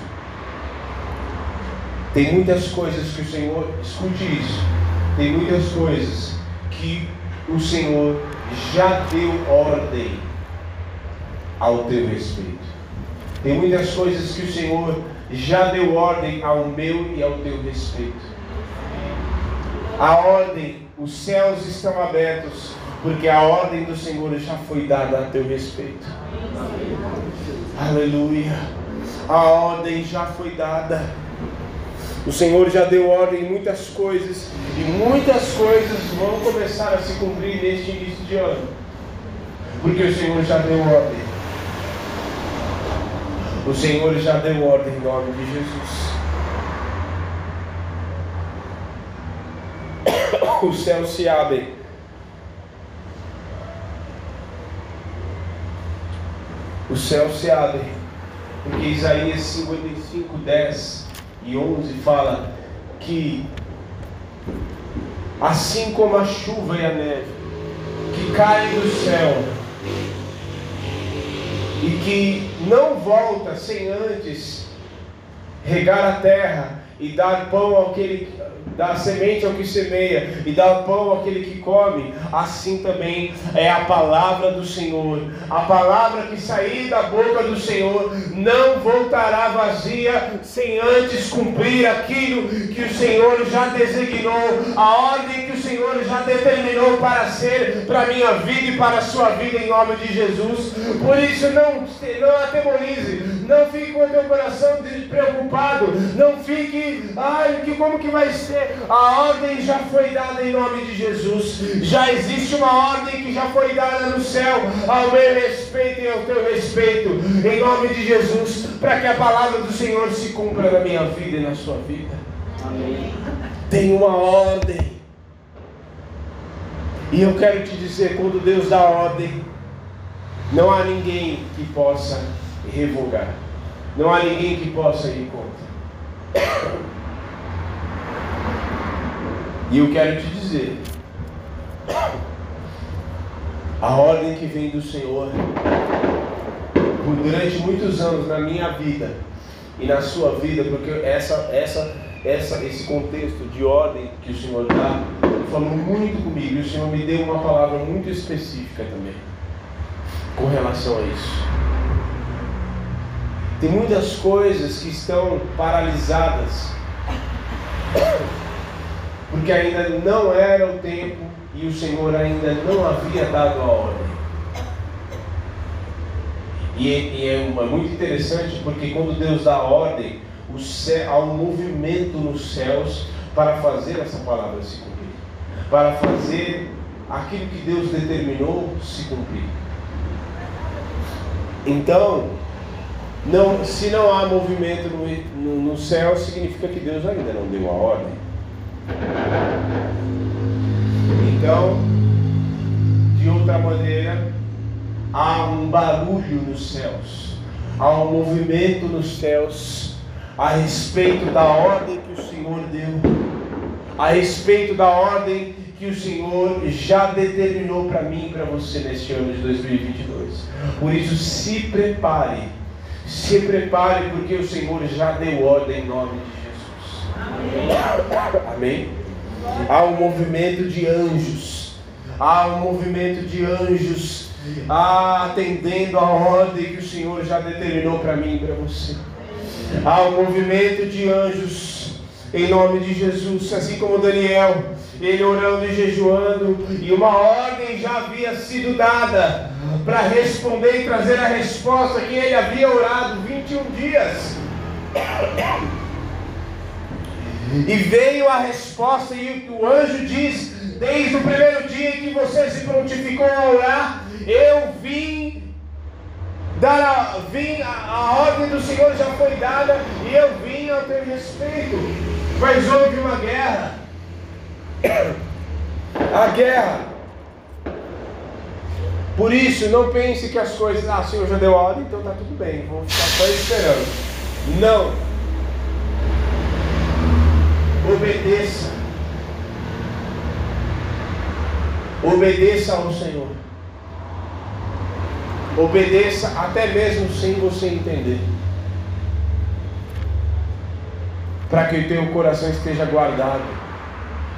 tem muitas coisas que o Senhor, escute isso, tem muitas coisas que o Senhor já deu ordem ao teu respeito. Tem muitas coisas que o Senhor já deu ordem ao meu e ao teu respeito. A ordem, os céus estão abertos, porque a ordem do Senhor já foi dada a teu respeito. Aleluia. A ordem já foi dada. O Senhor já deu ordem em muitas coisas, e muitas coisas vão começar a se cumprir neste início de ano, porque o Senhor já deu ordem. O Senhor já deu ordem em nome de Jesus. Os céus se abrem. Os céus se abrem. Porque Isaías 55, 10 e 11 fala que assim como a chuva e a neve que caem do céu e que não volta sem antes regar a terra e dar pão que dá semente ao que semeia e dá pão àquele que come, assim também é a palavra do Senhor. A palavra que sair da boca do Senhor não voltará vazia sem antes cumprir aquilo que o Senhor já designou, a ordem que o Senhor já determinou para ser para minha vida e para a sua vida em nome de Jesus. Por isso não, não atemorize, não fique com o teu coração preocupado, não fique, ai, que como que vai ser? A ordem já foi dada em nome de Jesus. Já existe uma ordem que já foi dada no céu, ao meu respeito e ao teu respeito, em nome de Jesus, para que a palavra do Senhor se cumpra na minha vida e na sua vida. Amém. Tem uma ordem. E eu quero te dizer, quando Deus dá ordem, não há ninguém que possa revogar. Não há ninguém que possa ir contra. E eu quero te dizer, a ordem que vem do Senhor, durante muitos anos na minha vida e na sua vida, porque essa, essa, essa, esse contexto de ordem que o Senhor dá, falou muito comigo e o Senhor me deu uma palavra muito específica também com relação a isso. Tem muitas coisas que estão paralisadas porque ainda não era o tempo e o Senhor ainda não havia dado a ordem. E, e é, é, muito interessante porque quando Deus dá a ordem, o céu, há um movimento nos céus para fazer essa palavra se cumprir, para fazer aquilo que Deus determinou se cumprir. Então, não, se não há movimento no, no, no céu, significa que Deus ainda não deu a ordem. Então, de outra maneira, há um barulho nos céus, há um movimento nos céus a respeito da ordem que o Senhor deu, a respeito da ordem que o Senhor já determinou para mim e para você neste ano de 2022. Por isso, se prepare, se prepare, porque o Senhor já deu ordem em nome de Amém? Há um movimento de anjos. Há um movimento de anjos atendendo a ordem que o Senhor já determinou para mim e para você. Há um movimento de anjos em nome de Jesus, assim como Daniel, ele orando e jejuando, e uma ordem já havia sido dada para responder e trazer a resposta que ele havia orado 21 dias. E veio a resposta, e o anjo diz: Desde o primeiro dia que você se prontificou a orar, eu vim dar a, vim, a, a ordem do Senhor já foi dada, e eu vim ao teu respeito. Mas houve uma guerra. A guerra. Por isso, não pense que as coisas, ah, o Senhor já deu a ordem, então está tudo bem, vou ficar só esperando. Não. Obedeça. Obedeça ao Senhor. Obedeça até mesmo sem você entender. Para que o teu coração esteja guardado.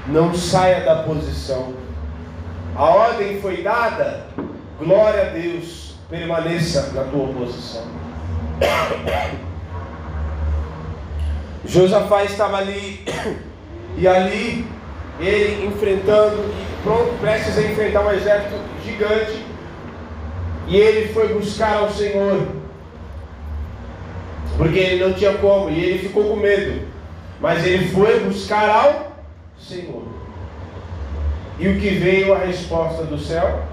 Não saia da posição. A ordem foi dada. Glória a Deus. Permaneça na tua posição. Josafá estava ali, e ali ele enfrentando, e pronto, prestes a enfrentar um exército gigante, e ele foi buscar ao Senhor, porque ele não tinha como, e ele ficou com medo, mas ele foi buscar ao Senhor. E o que veio a resposta do céu?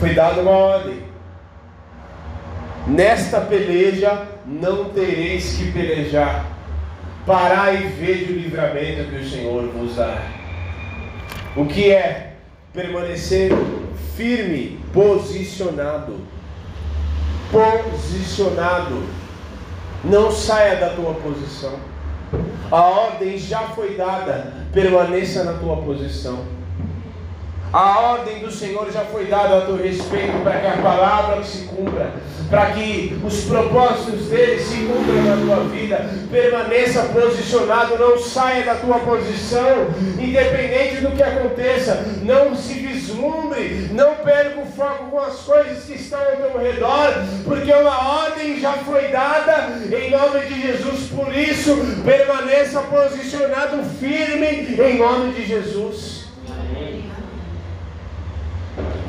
Foi dada uma ordem. Nesta peleja não tereis que pelejar. Parai e vede o livramento que o Senhor vos dá. O que é permanecer firme, posicionado. Posicionado. Não saia da tua posição. A ordem já foi dada, permaneça na tua posição. A ordem do Senhor já foi dada a teu respeito para que a palavra se cumpra, para que os propósitos dele se cumpram na tua vida. Permaneça posicionado, não saia da tua posição, independente do que aconteça. Não se vislumbre, não perca o foco com as coisas que estão ao teu redor, porque uma ordem já foi dada em nome de Jesus. Por isso, permaneça posicionado firme em nome de Jesus.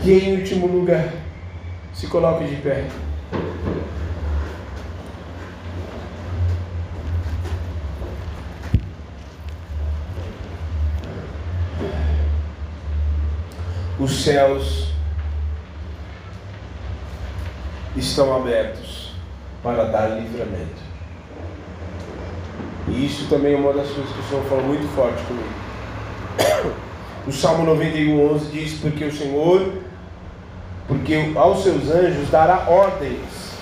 E em último lugar, se coloque de pé. Os céus estão abertos para dar livramento. E isso também é uma das coisas que o Senhor falou muito forte comigo. O Salmo 91, 11 diz: Porque o Senhor porque aos seus anjos dará ordens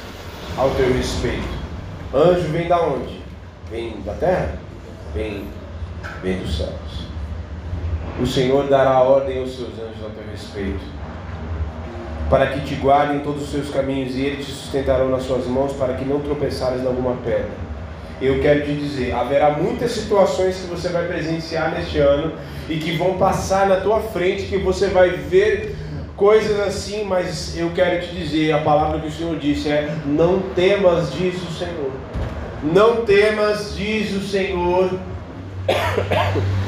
ao teu respeito. Anjo vem da onde? Vem da terra? Vem, vem dos céus. O Senhor dará ordem aos seus anjos ao teu respeito, para que te guardem todos os seus caminhos, e eles te sustentarão nas suas mãos, para que não tropeçares em alguma pedra. Eu quero te dizer, haverá muitas situações que você vai presenciar neste ano e que vão passar na tua frente, que você vai ver coisas assim, mas eu quero te dizer, a palavra que o Senhor disse é: não temas, diz o Senhor. Não temas, diz o Senhor.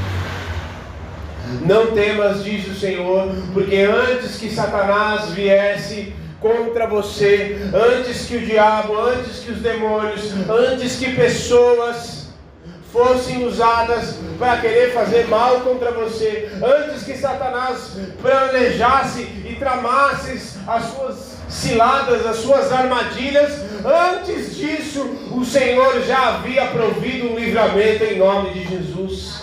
Não temas, diz o Senhor, porque antes que Satanás viesse contra você, antes que o diabo, antes que os demônios, antes que pessoas fossem usadas para querer fazer mal contra você, antes que Satanás planejasse e tramasse as suas ciladas, as suas armadilhas, antes disso, o Senhor já havia provido um livramento em nome de Jesus.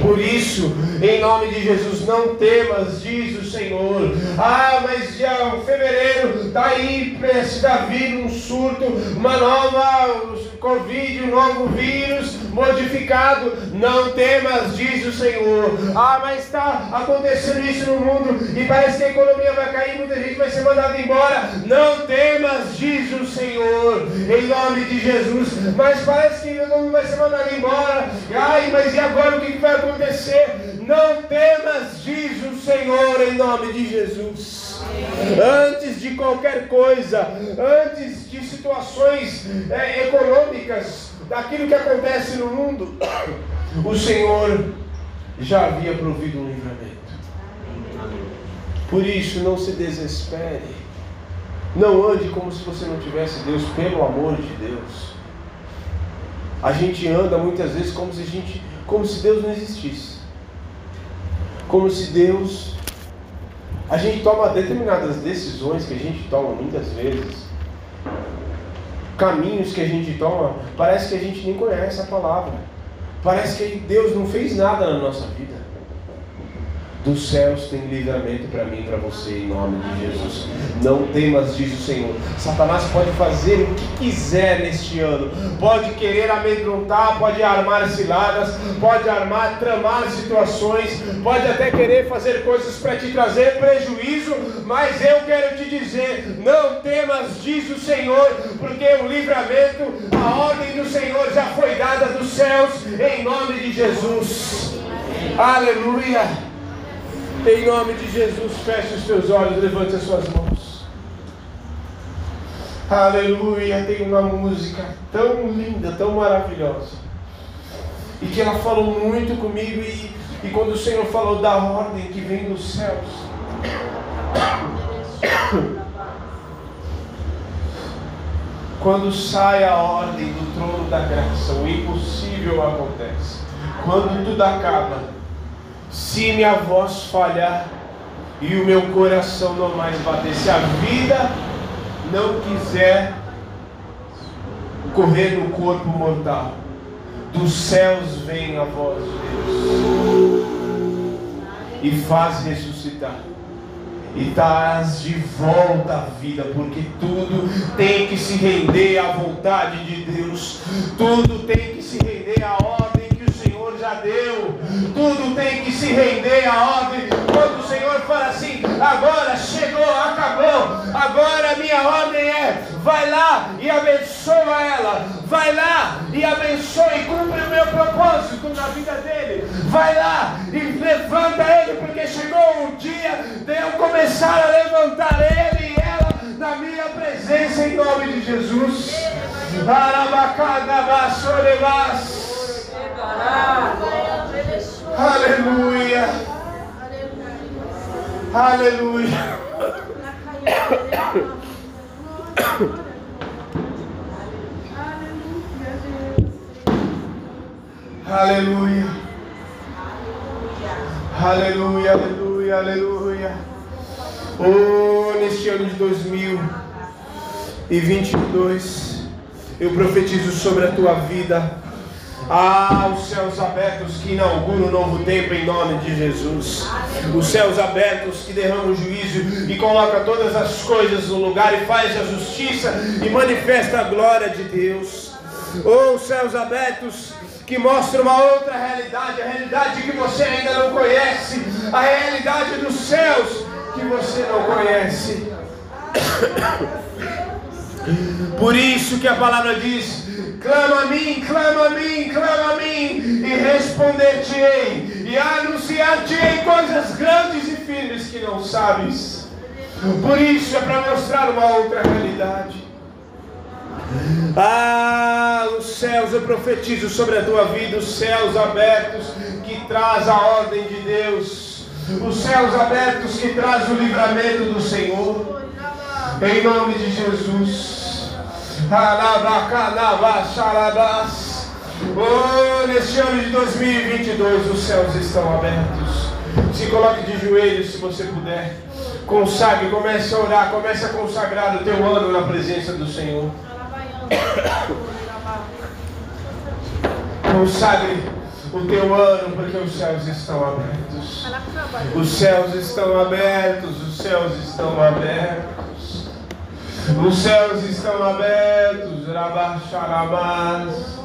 Por isso, em nome de Jesus, não temas, diz o Senhor. Ah, mas já o fevereiro está aí, precisa vir um surto, uma nova Covid, um novo vírus modificado. Não temas, diz o Senhor. Ah, mas está acontecendo isso no mundo e parece que a economia vai cair, muita gente vai ser mandada embora. Não temas, diz o Senhor, em nome de Jesus. Mas parece que o mundo vai ser mandado embora. Ai, mas e agora o que vai acontecer? Não temas, diz o Senhor, em nome de Jesus. Antes de qualquer coisa, antes de situações é, econômicas, daquilo que acontece no mundo, o Senhor já havia provido um livramento. Por isso, não se desespere. Não ande como se você não tivesse Deus, pelo amor de Deus. A gente anda muitas vezes como se, gente, como se Deus não existisse. Como se Deus. A gente toma determinadas decisões que a gente toma muitas vezes. Caminhos que a gente toma, parece que a gente nem conhece a palavra. Parece que Deus não fez nada na nossa vida dos céus tem livramento para mim e para você, em nome de Jesus. Não temas, diz o Senhor. Satanás pode fazer o que quiser neste ano, pode querer amedrontar, pode armar ciladas, pode armar, tramar situações, pode até querer fazer coisas para te trazer prejuízo, mas eu quero te dizer: não temas, diz o Senhor, porque o livramento, a ordem do Senhor já foi dada dos céus, em nome de Jesus. Aleluia. Em nome de Jesus, feche os teus olhos, levante as suas mãos. Aleluia, tem uma música tão linda, tão maravilhosa. E que ela falou muito comigo e, e quando o Senhor falou da ordem que vem dos céus. Quando sai a ordem do trono da graça, o impossível acontece. Quando tudo acaba, se minha voz falhar e o meu coração não mais bater, se a vida não quiser correr no corpo mortal, dos céus vem a voz de Deus. E faz ressuscitar. E traz de volta a vida, porque tudo tem que se render à vontade de Deus, tudo tem que se render à ordem já deu, tudo tem que se render à ordem. Quando o Senhor fala assim, agora chegou, acabou, agora minha ordem é: vai lá e abençoa ela, vai lá e abençoa e cumpre o meu propósito na vida dele, vai lá e levanta ele, porque chegou um dia de eu começar a levantar ele e ela na minha presença em nome de Jesus. Aleluia. Aleluia. Aleluia. Aleluia, aleluia, aleluia. Oh, neste ano de 2022, eu profetizo sobre a tua vida. Ah, os céus abertos que inauguram um novo tempo em nome de Jesus. Os céus abertos que derramam juízo e coloca todas as coisas no lugar e faz a justiça e manifesta a glória de Deus. Oh, os céus abertos que mostram uma outra realidade, a realidade que você ainda não conhece, a realidade dos céus que você não conhece. Por isso que a palavra diz: clama a mim, clama a mim, clama a mim, e responder-te-ei, e anunciar-te-ei coisas grandes e firmes que não sabes. Por isso é para mostrar uma outra realidade. Ah, os céus, eu profetizo sobre a tua vida, os céus abertos que traz a ordem de Deus, os céus abertos que traz o livramento do Senhor, em nome de Jesus. Oh, neste ano de 2022 os céus estão abertos. Se coloque de joelhos se você puder. Consagre, comece a orar, comece a consagrar o teu ano na presença do Senhor. Consagre o teu ano, porque os céus estão abertos. Os céus estão abertos, os céus estão abertos. Os céus estão abertos, Rabaxarabás.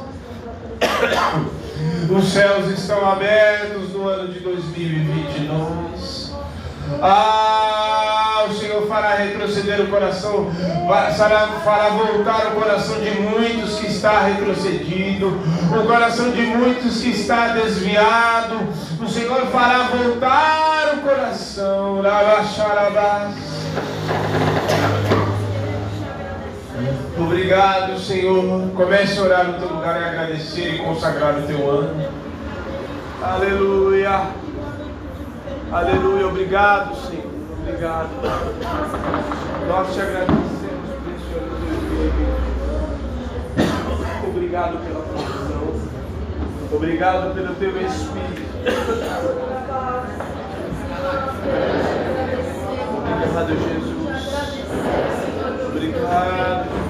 Os céus estão abertos no ano de 2022. Ah, o Senhor fará retroceder o coração, fará, voltar o coração de muitos que está retrocedido, o coração de muitos que está desviado. O Senhor fará voltar o coração. Obrigado, Senhor. Comece a orar no teu lugar e agradecer e consagrar o teu ano. Aleluia. Aleluia. Obrigado, Senhor. Obrigado. Nós te agradecemos por esse ano de 2020. Obrigado pela provisão. Obrigado pelo teu Espírito. Obrigado, Jesus. Obrigado.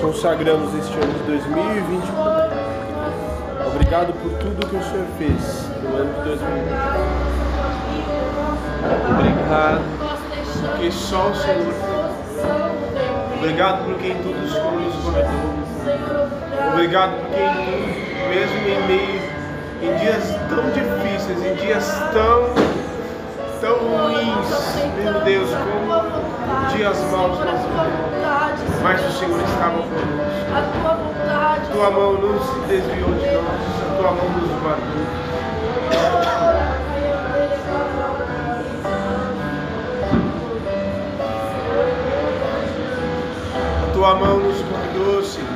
Consagramos este ano de 2020. Obrigado por tudo que o Senhor fez no ano de 2020. Obrigado, porque só o Senhor. Obrigado por quem tudo nos prometeu. Senhor, obrigado. Obrigado porque em tudo, mesmo em meio, em dias tão difíceis, em dias tão, tão ruins, meu Deus, como dias maus nós vivemos. Mas o Senhor estava conosco. A tua mão não se desviou de nós, a tua mão nos guardou. A tua mão nos guardou, Senhor.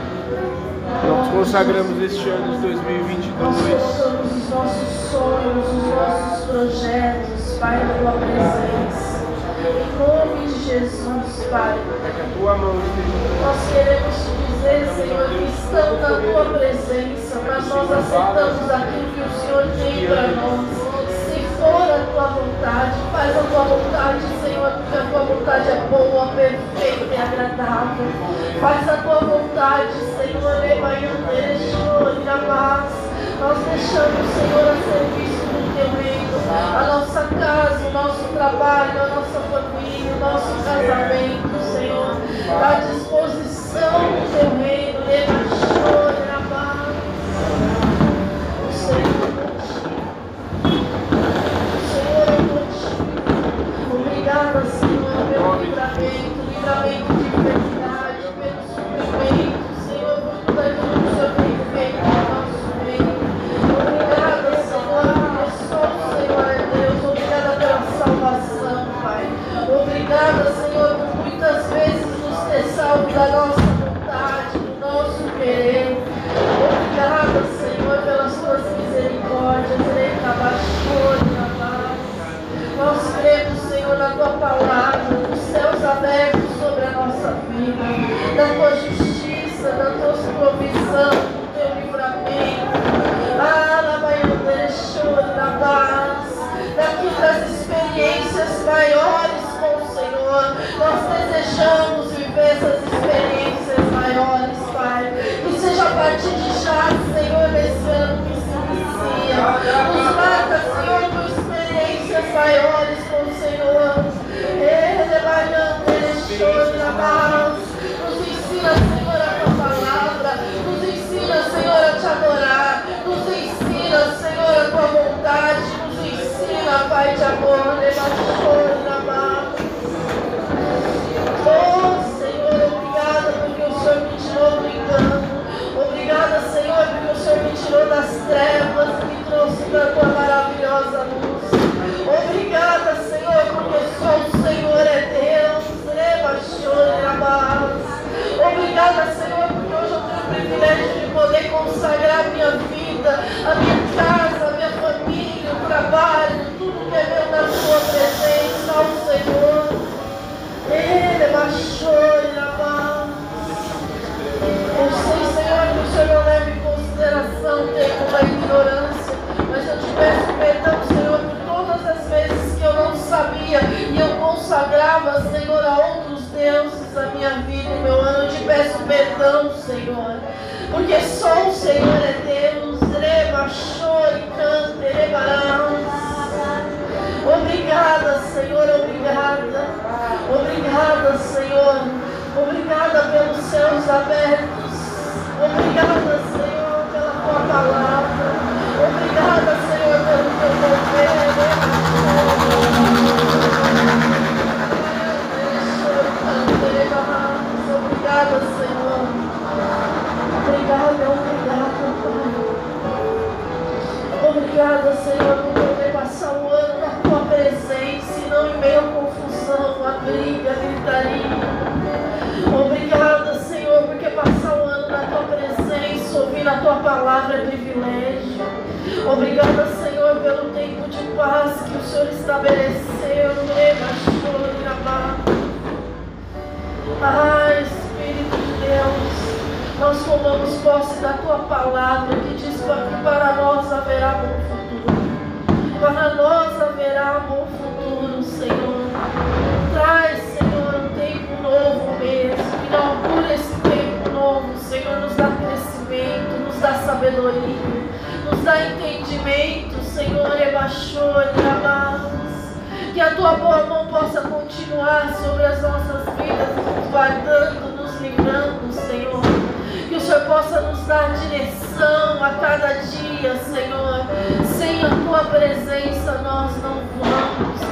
Nós consagramos este ano de 2022. Nós os nossos sonhos, os nossos projetos, Pai, na tua presença. Jesus, Pai. Esteja Nós queremos te dizer, Senhor, que estamos na tua presença, mas nós aceitamos aquilo que o Senhor tem para nós. Se for a tua vontade, faz a tua vontade, Senhor, porque a tua vontade é boa, perfeita e agradável. Faz a tua vontade, Senhor, Evangelho, jamais. Nós deixamos, Senhor, a serviço do teu reino, a nossa casa, o nosso trabalho, a nossa família, nosso casamento, Senhor, à disposição do teu reino, tua palavra, nos céus abertos sobre a nossa vida, da tua justiça, da tua provisão, do teu livramento. Na paz, daquilo das experiências maiores com o Senhor. Nós desejamos viver essas experiências maiores, Pai. Que seja a partir de já, Senhor, nesse ano que se inicia. Nos mata, Senhor, com experiências maiores Senhor. Nos ensina, Senhor, a tua palavra. Nos ensina, Senhor, a te adorar. Nos ensina, Senhor, a tua vontade. Nos ensina, Pai de amor. Oh, Senhor, obrigada porque o Senhor me tirou do engano. Obrigada, Senhor, porque o Senhor me tirou das trevas e me trouxe para a tua maravilhosa luz. Obrigada, Senhor, porque hoje eu tenho o privilégio de poder consagrar a minha vida, a minha casa, Senhor, porque só o Senhor é Deus. Obrigada, Senhor, obrigada. Obrigada, Senhor. Obrigada pelos céus abertos. Obrigada, Senhor, pela tua palavra. Obrigada, Senhor, pelo teu governo. Obrigada, Senhor. Obrigada, obrigada, Pai. Obrigada, Senhor, por poder passar o ano na tua presença e não em meio à confusão, à briga, à gritaria. Obrigada, Senhor, porque passar o ano na tua presença, ouvir a tua palavra é privilégio. Obrigada, Senhor, pelo tempo de paz que o Senhor estabeleceu. Ah, Espírito de Deus, nós tomamos posse da tua palavra que diz que para nós haverá bom futuro. Para nós haverá bom futuro, Senhor. Traz, Senhor, um tempo novo mesmo. Inaugura esse tempo novo, Senhor. Nos dá crescimento, nos dá sabedoria, nos dá entendimento, Senhor. Ebaixou, Ebaixou. Que a tua boa mão possa continuar sobre as nossas vidas, nos guardando, nos livrando, Senhor. Senhor possa nos dar direção a cada dia, Senhor. Sem a tua presença nós não vamos.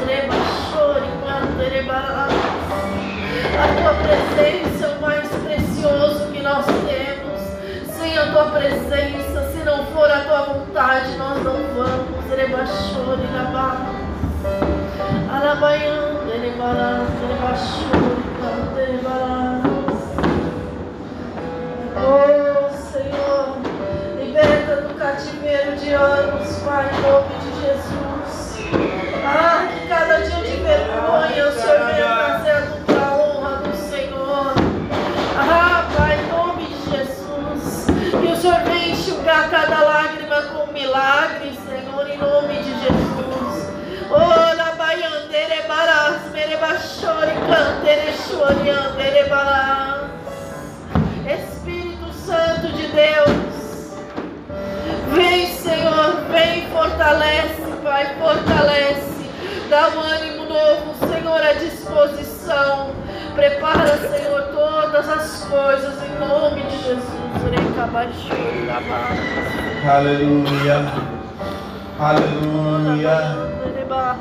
A tua presença é o mais precioso que nós temos. Sem a tua presença, se não for a tua vontade, nós não vamos. Reba, chore, Rabá. Alabayan, Derebaran, Derebachur, Derebaran. Oh Senhor, liberta do cativeiro de anos, Pai, em nome de Jesus. Ah, que cada dia de vergonha o Senhor venha trazendo para a honra do Senhor. Ah, Pai, em nome de Jesus. Que o Senhor venha enxugar cada lágrima com milagre, Senhor, em nome de Jesus. Oh, na baiandere barás, mere bachore, cantere, chore, andere dá um ânimo novo, Senhor, à disposição. Prepara, Senhor, todas as coisas em nome de Jesus. Aleluia. Aleluia.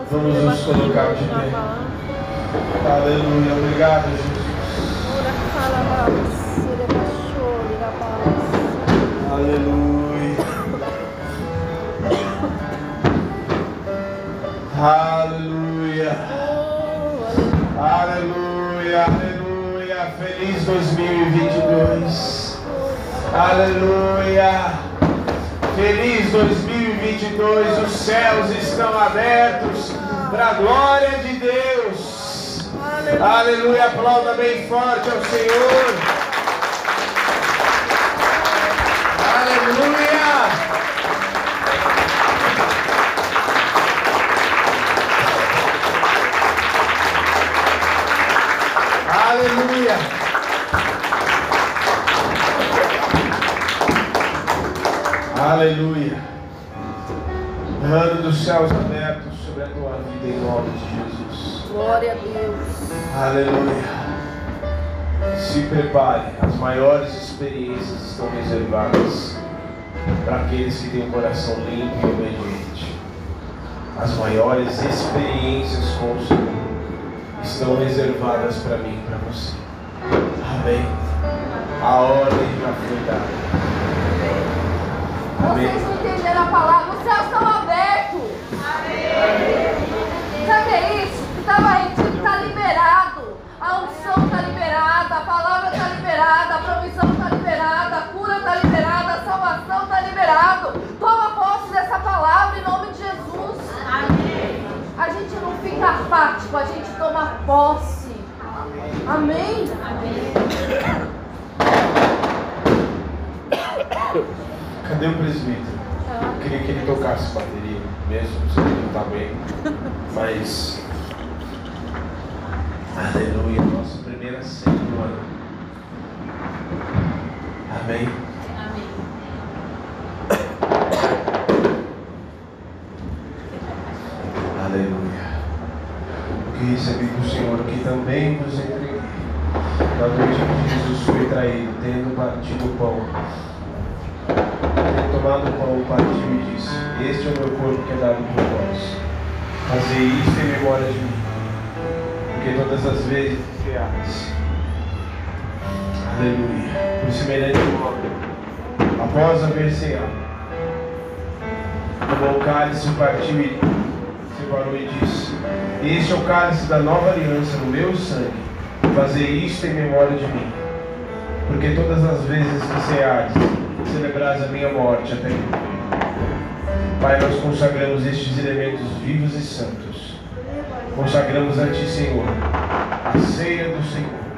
Vamos nos colocar de pé. Aleluia. Obrigado, Jesus. Aleluia. Aleluia. Aleluia. Feliz 2022. Aleluia. Feliz 2022. Os céus estão abertos para a glória de Deus. Aleluia. Aplauda bem forte ao Senhor. Se prepare, as maiores experiências estão reservadas para aqueles que têm um coração limpo e obediente. As maiores experiências com o Senhor estão reservadas para mim e para você. Amém. A ordem já foi dada. Amém. Vocês não entenderam a palavra, os céus estão abertos. Sabe o que é isso? Estava está liberado. A unção está liberada, a palavra liberada, a provisão está liberada, a cura está liberada, a salvação está liberada. Toma posse dessa palavra em nome de Jesus. Amém. A gente não fica apático, a gente toma posse. Amém. Amém. Cadê o presbítero? Eu queria que ele tocasse bateria mesmo, se ele não está bem. Mas. Aleluia, nossa primeira ceia do ano. Amém. Aleluia. O que recebi do Senhor, que também vos entreguei. Na noite em que Jesus foi traído, tendo partido o pão, tendo tomado o pão, partiu e disse: Este é o meu corpo que é dado por vós. Fazei isto em memória de mim, porque todas as vezes que. Aleluia. Por semelhante modo, após haver ceado, tomou o cálice, partiu e separou e disse: Este é o cálice da nova aliança no meu sangue. Fazer isto em memória de mim. Porque todas as vezes que ceares, celebrais a minha morte até que Pai, nós consagramos estes elementos vivos e santos. Consagramos a Ti, Senhor, a ceia do Senhor.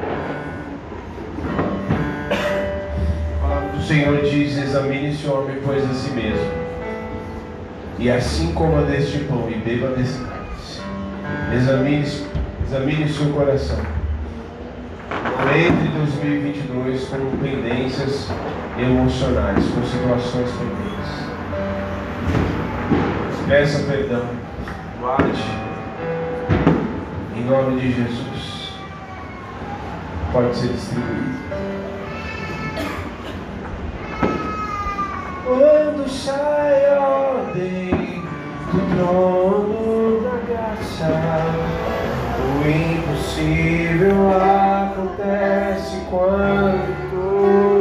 Senhor diz: examine-se o homem, pois a si mesmo. E assim coma deste pão e beba desse cálice. Examine, examine seu coração. Entre 2022 com pendências emocionais, com situações pendentes. Peça perdão. Guarde. Em nome de Jesus. Pode ser distribuído. quando sai a ordem do trono da graça. O impossível acontece quando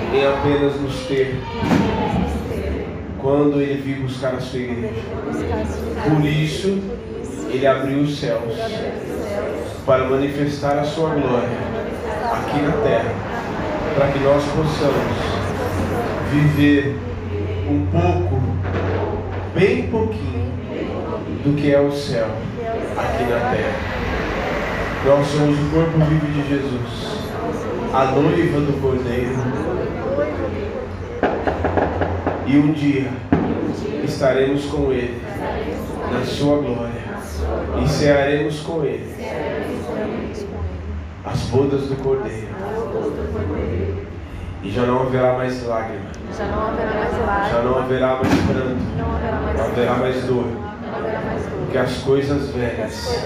É em é apenas nos ter, quando ele vir buscar a sua igreja. Por isso, ele abriu os céus para manifestar a sua glória aqui na terra, para que nós possamos viver um pouco, bem pouquinho, do que é o céu aqui na terra. Nós somos o corpo vivo de Jesus, a noiva do Cordeiro e um dia estaremos com Ele na Sua glória e cearemos com Ele as bodas do Cordeiro. E já não haverá mais lágrima. Já não haverá mais lágrima. Já não haverá mais pranto. Não haverá mais, não haverá mais dor. Porque as coisas velhas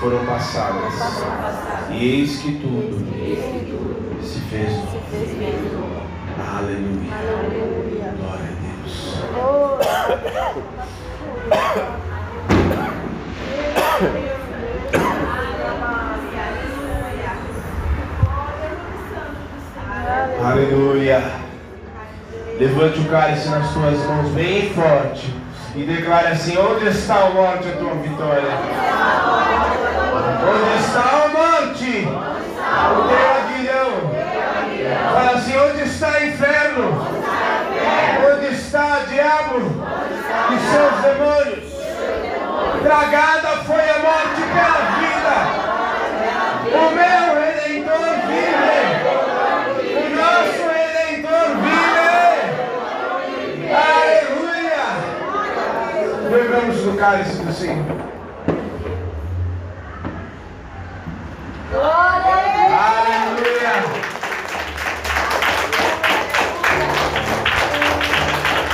foram passadas. E eis que tudo se fez novo. Aleluia. Aleluia. Glória a Deus. Aleluia. Levante o cálice nas suas mãos bem forte e declare assim: Onde está a morte, a tua vitória? Onde está a morte? Onde está a morte? Fala assim, onde está inferno? Onde está o diabo? E seus demônios? Tragada foi a morte pela vida. O meu redentor vive. O nosso redentor vive. Aleluia. Bebemos do cálice do Senhor. Glória a Deus. Aleluia.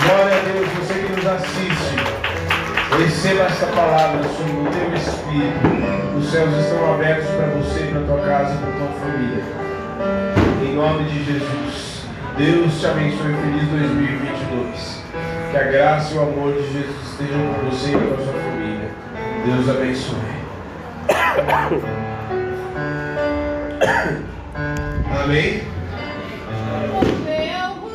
Glória a Deus, você que nos assiste. Receba esta palavra sobre o teu espírito. Os céus estão abertos para você, para tua casa, para tua família. Em nome de Jesus. Deus te abençoe. Feliz 2022. Que a graça e o amor de Jesus estejam com você e com a sua família. Deus abençoe. Amém?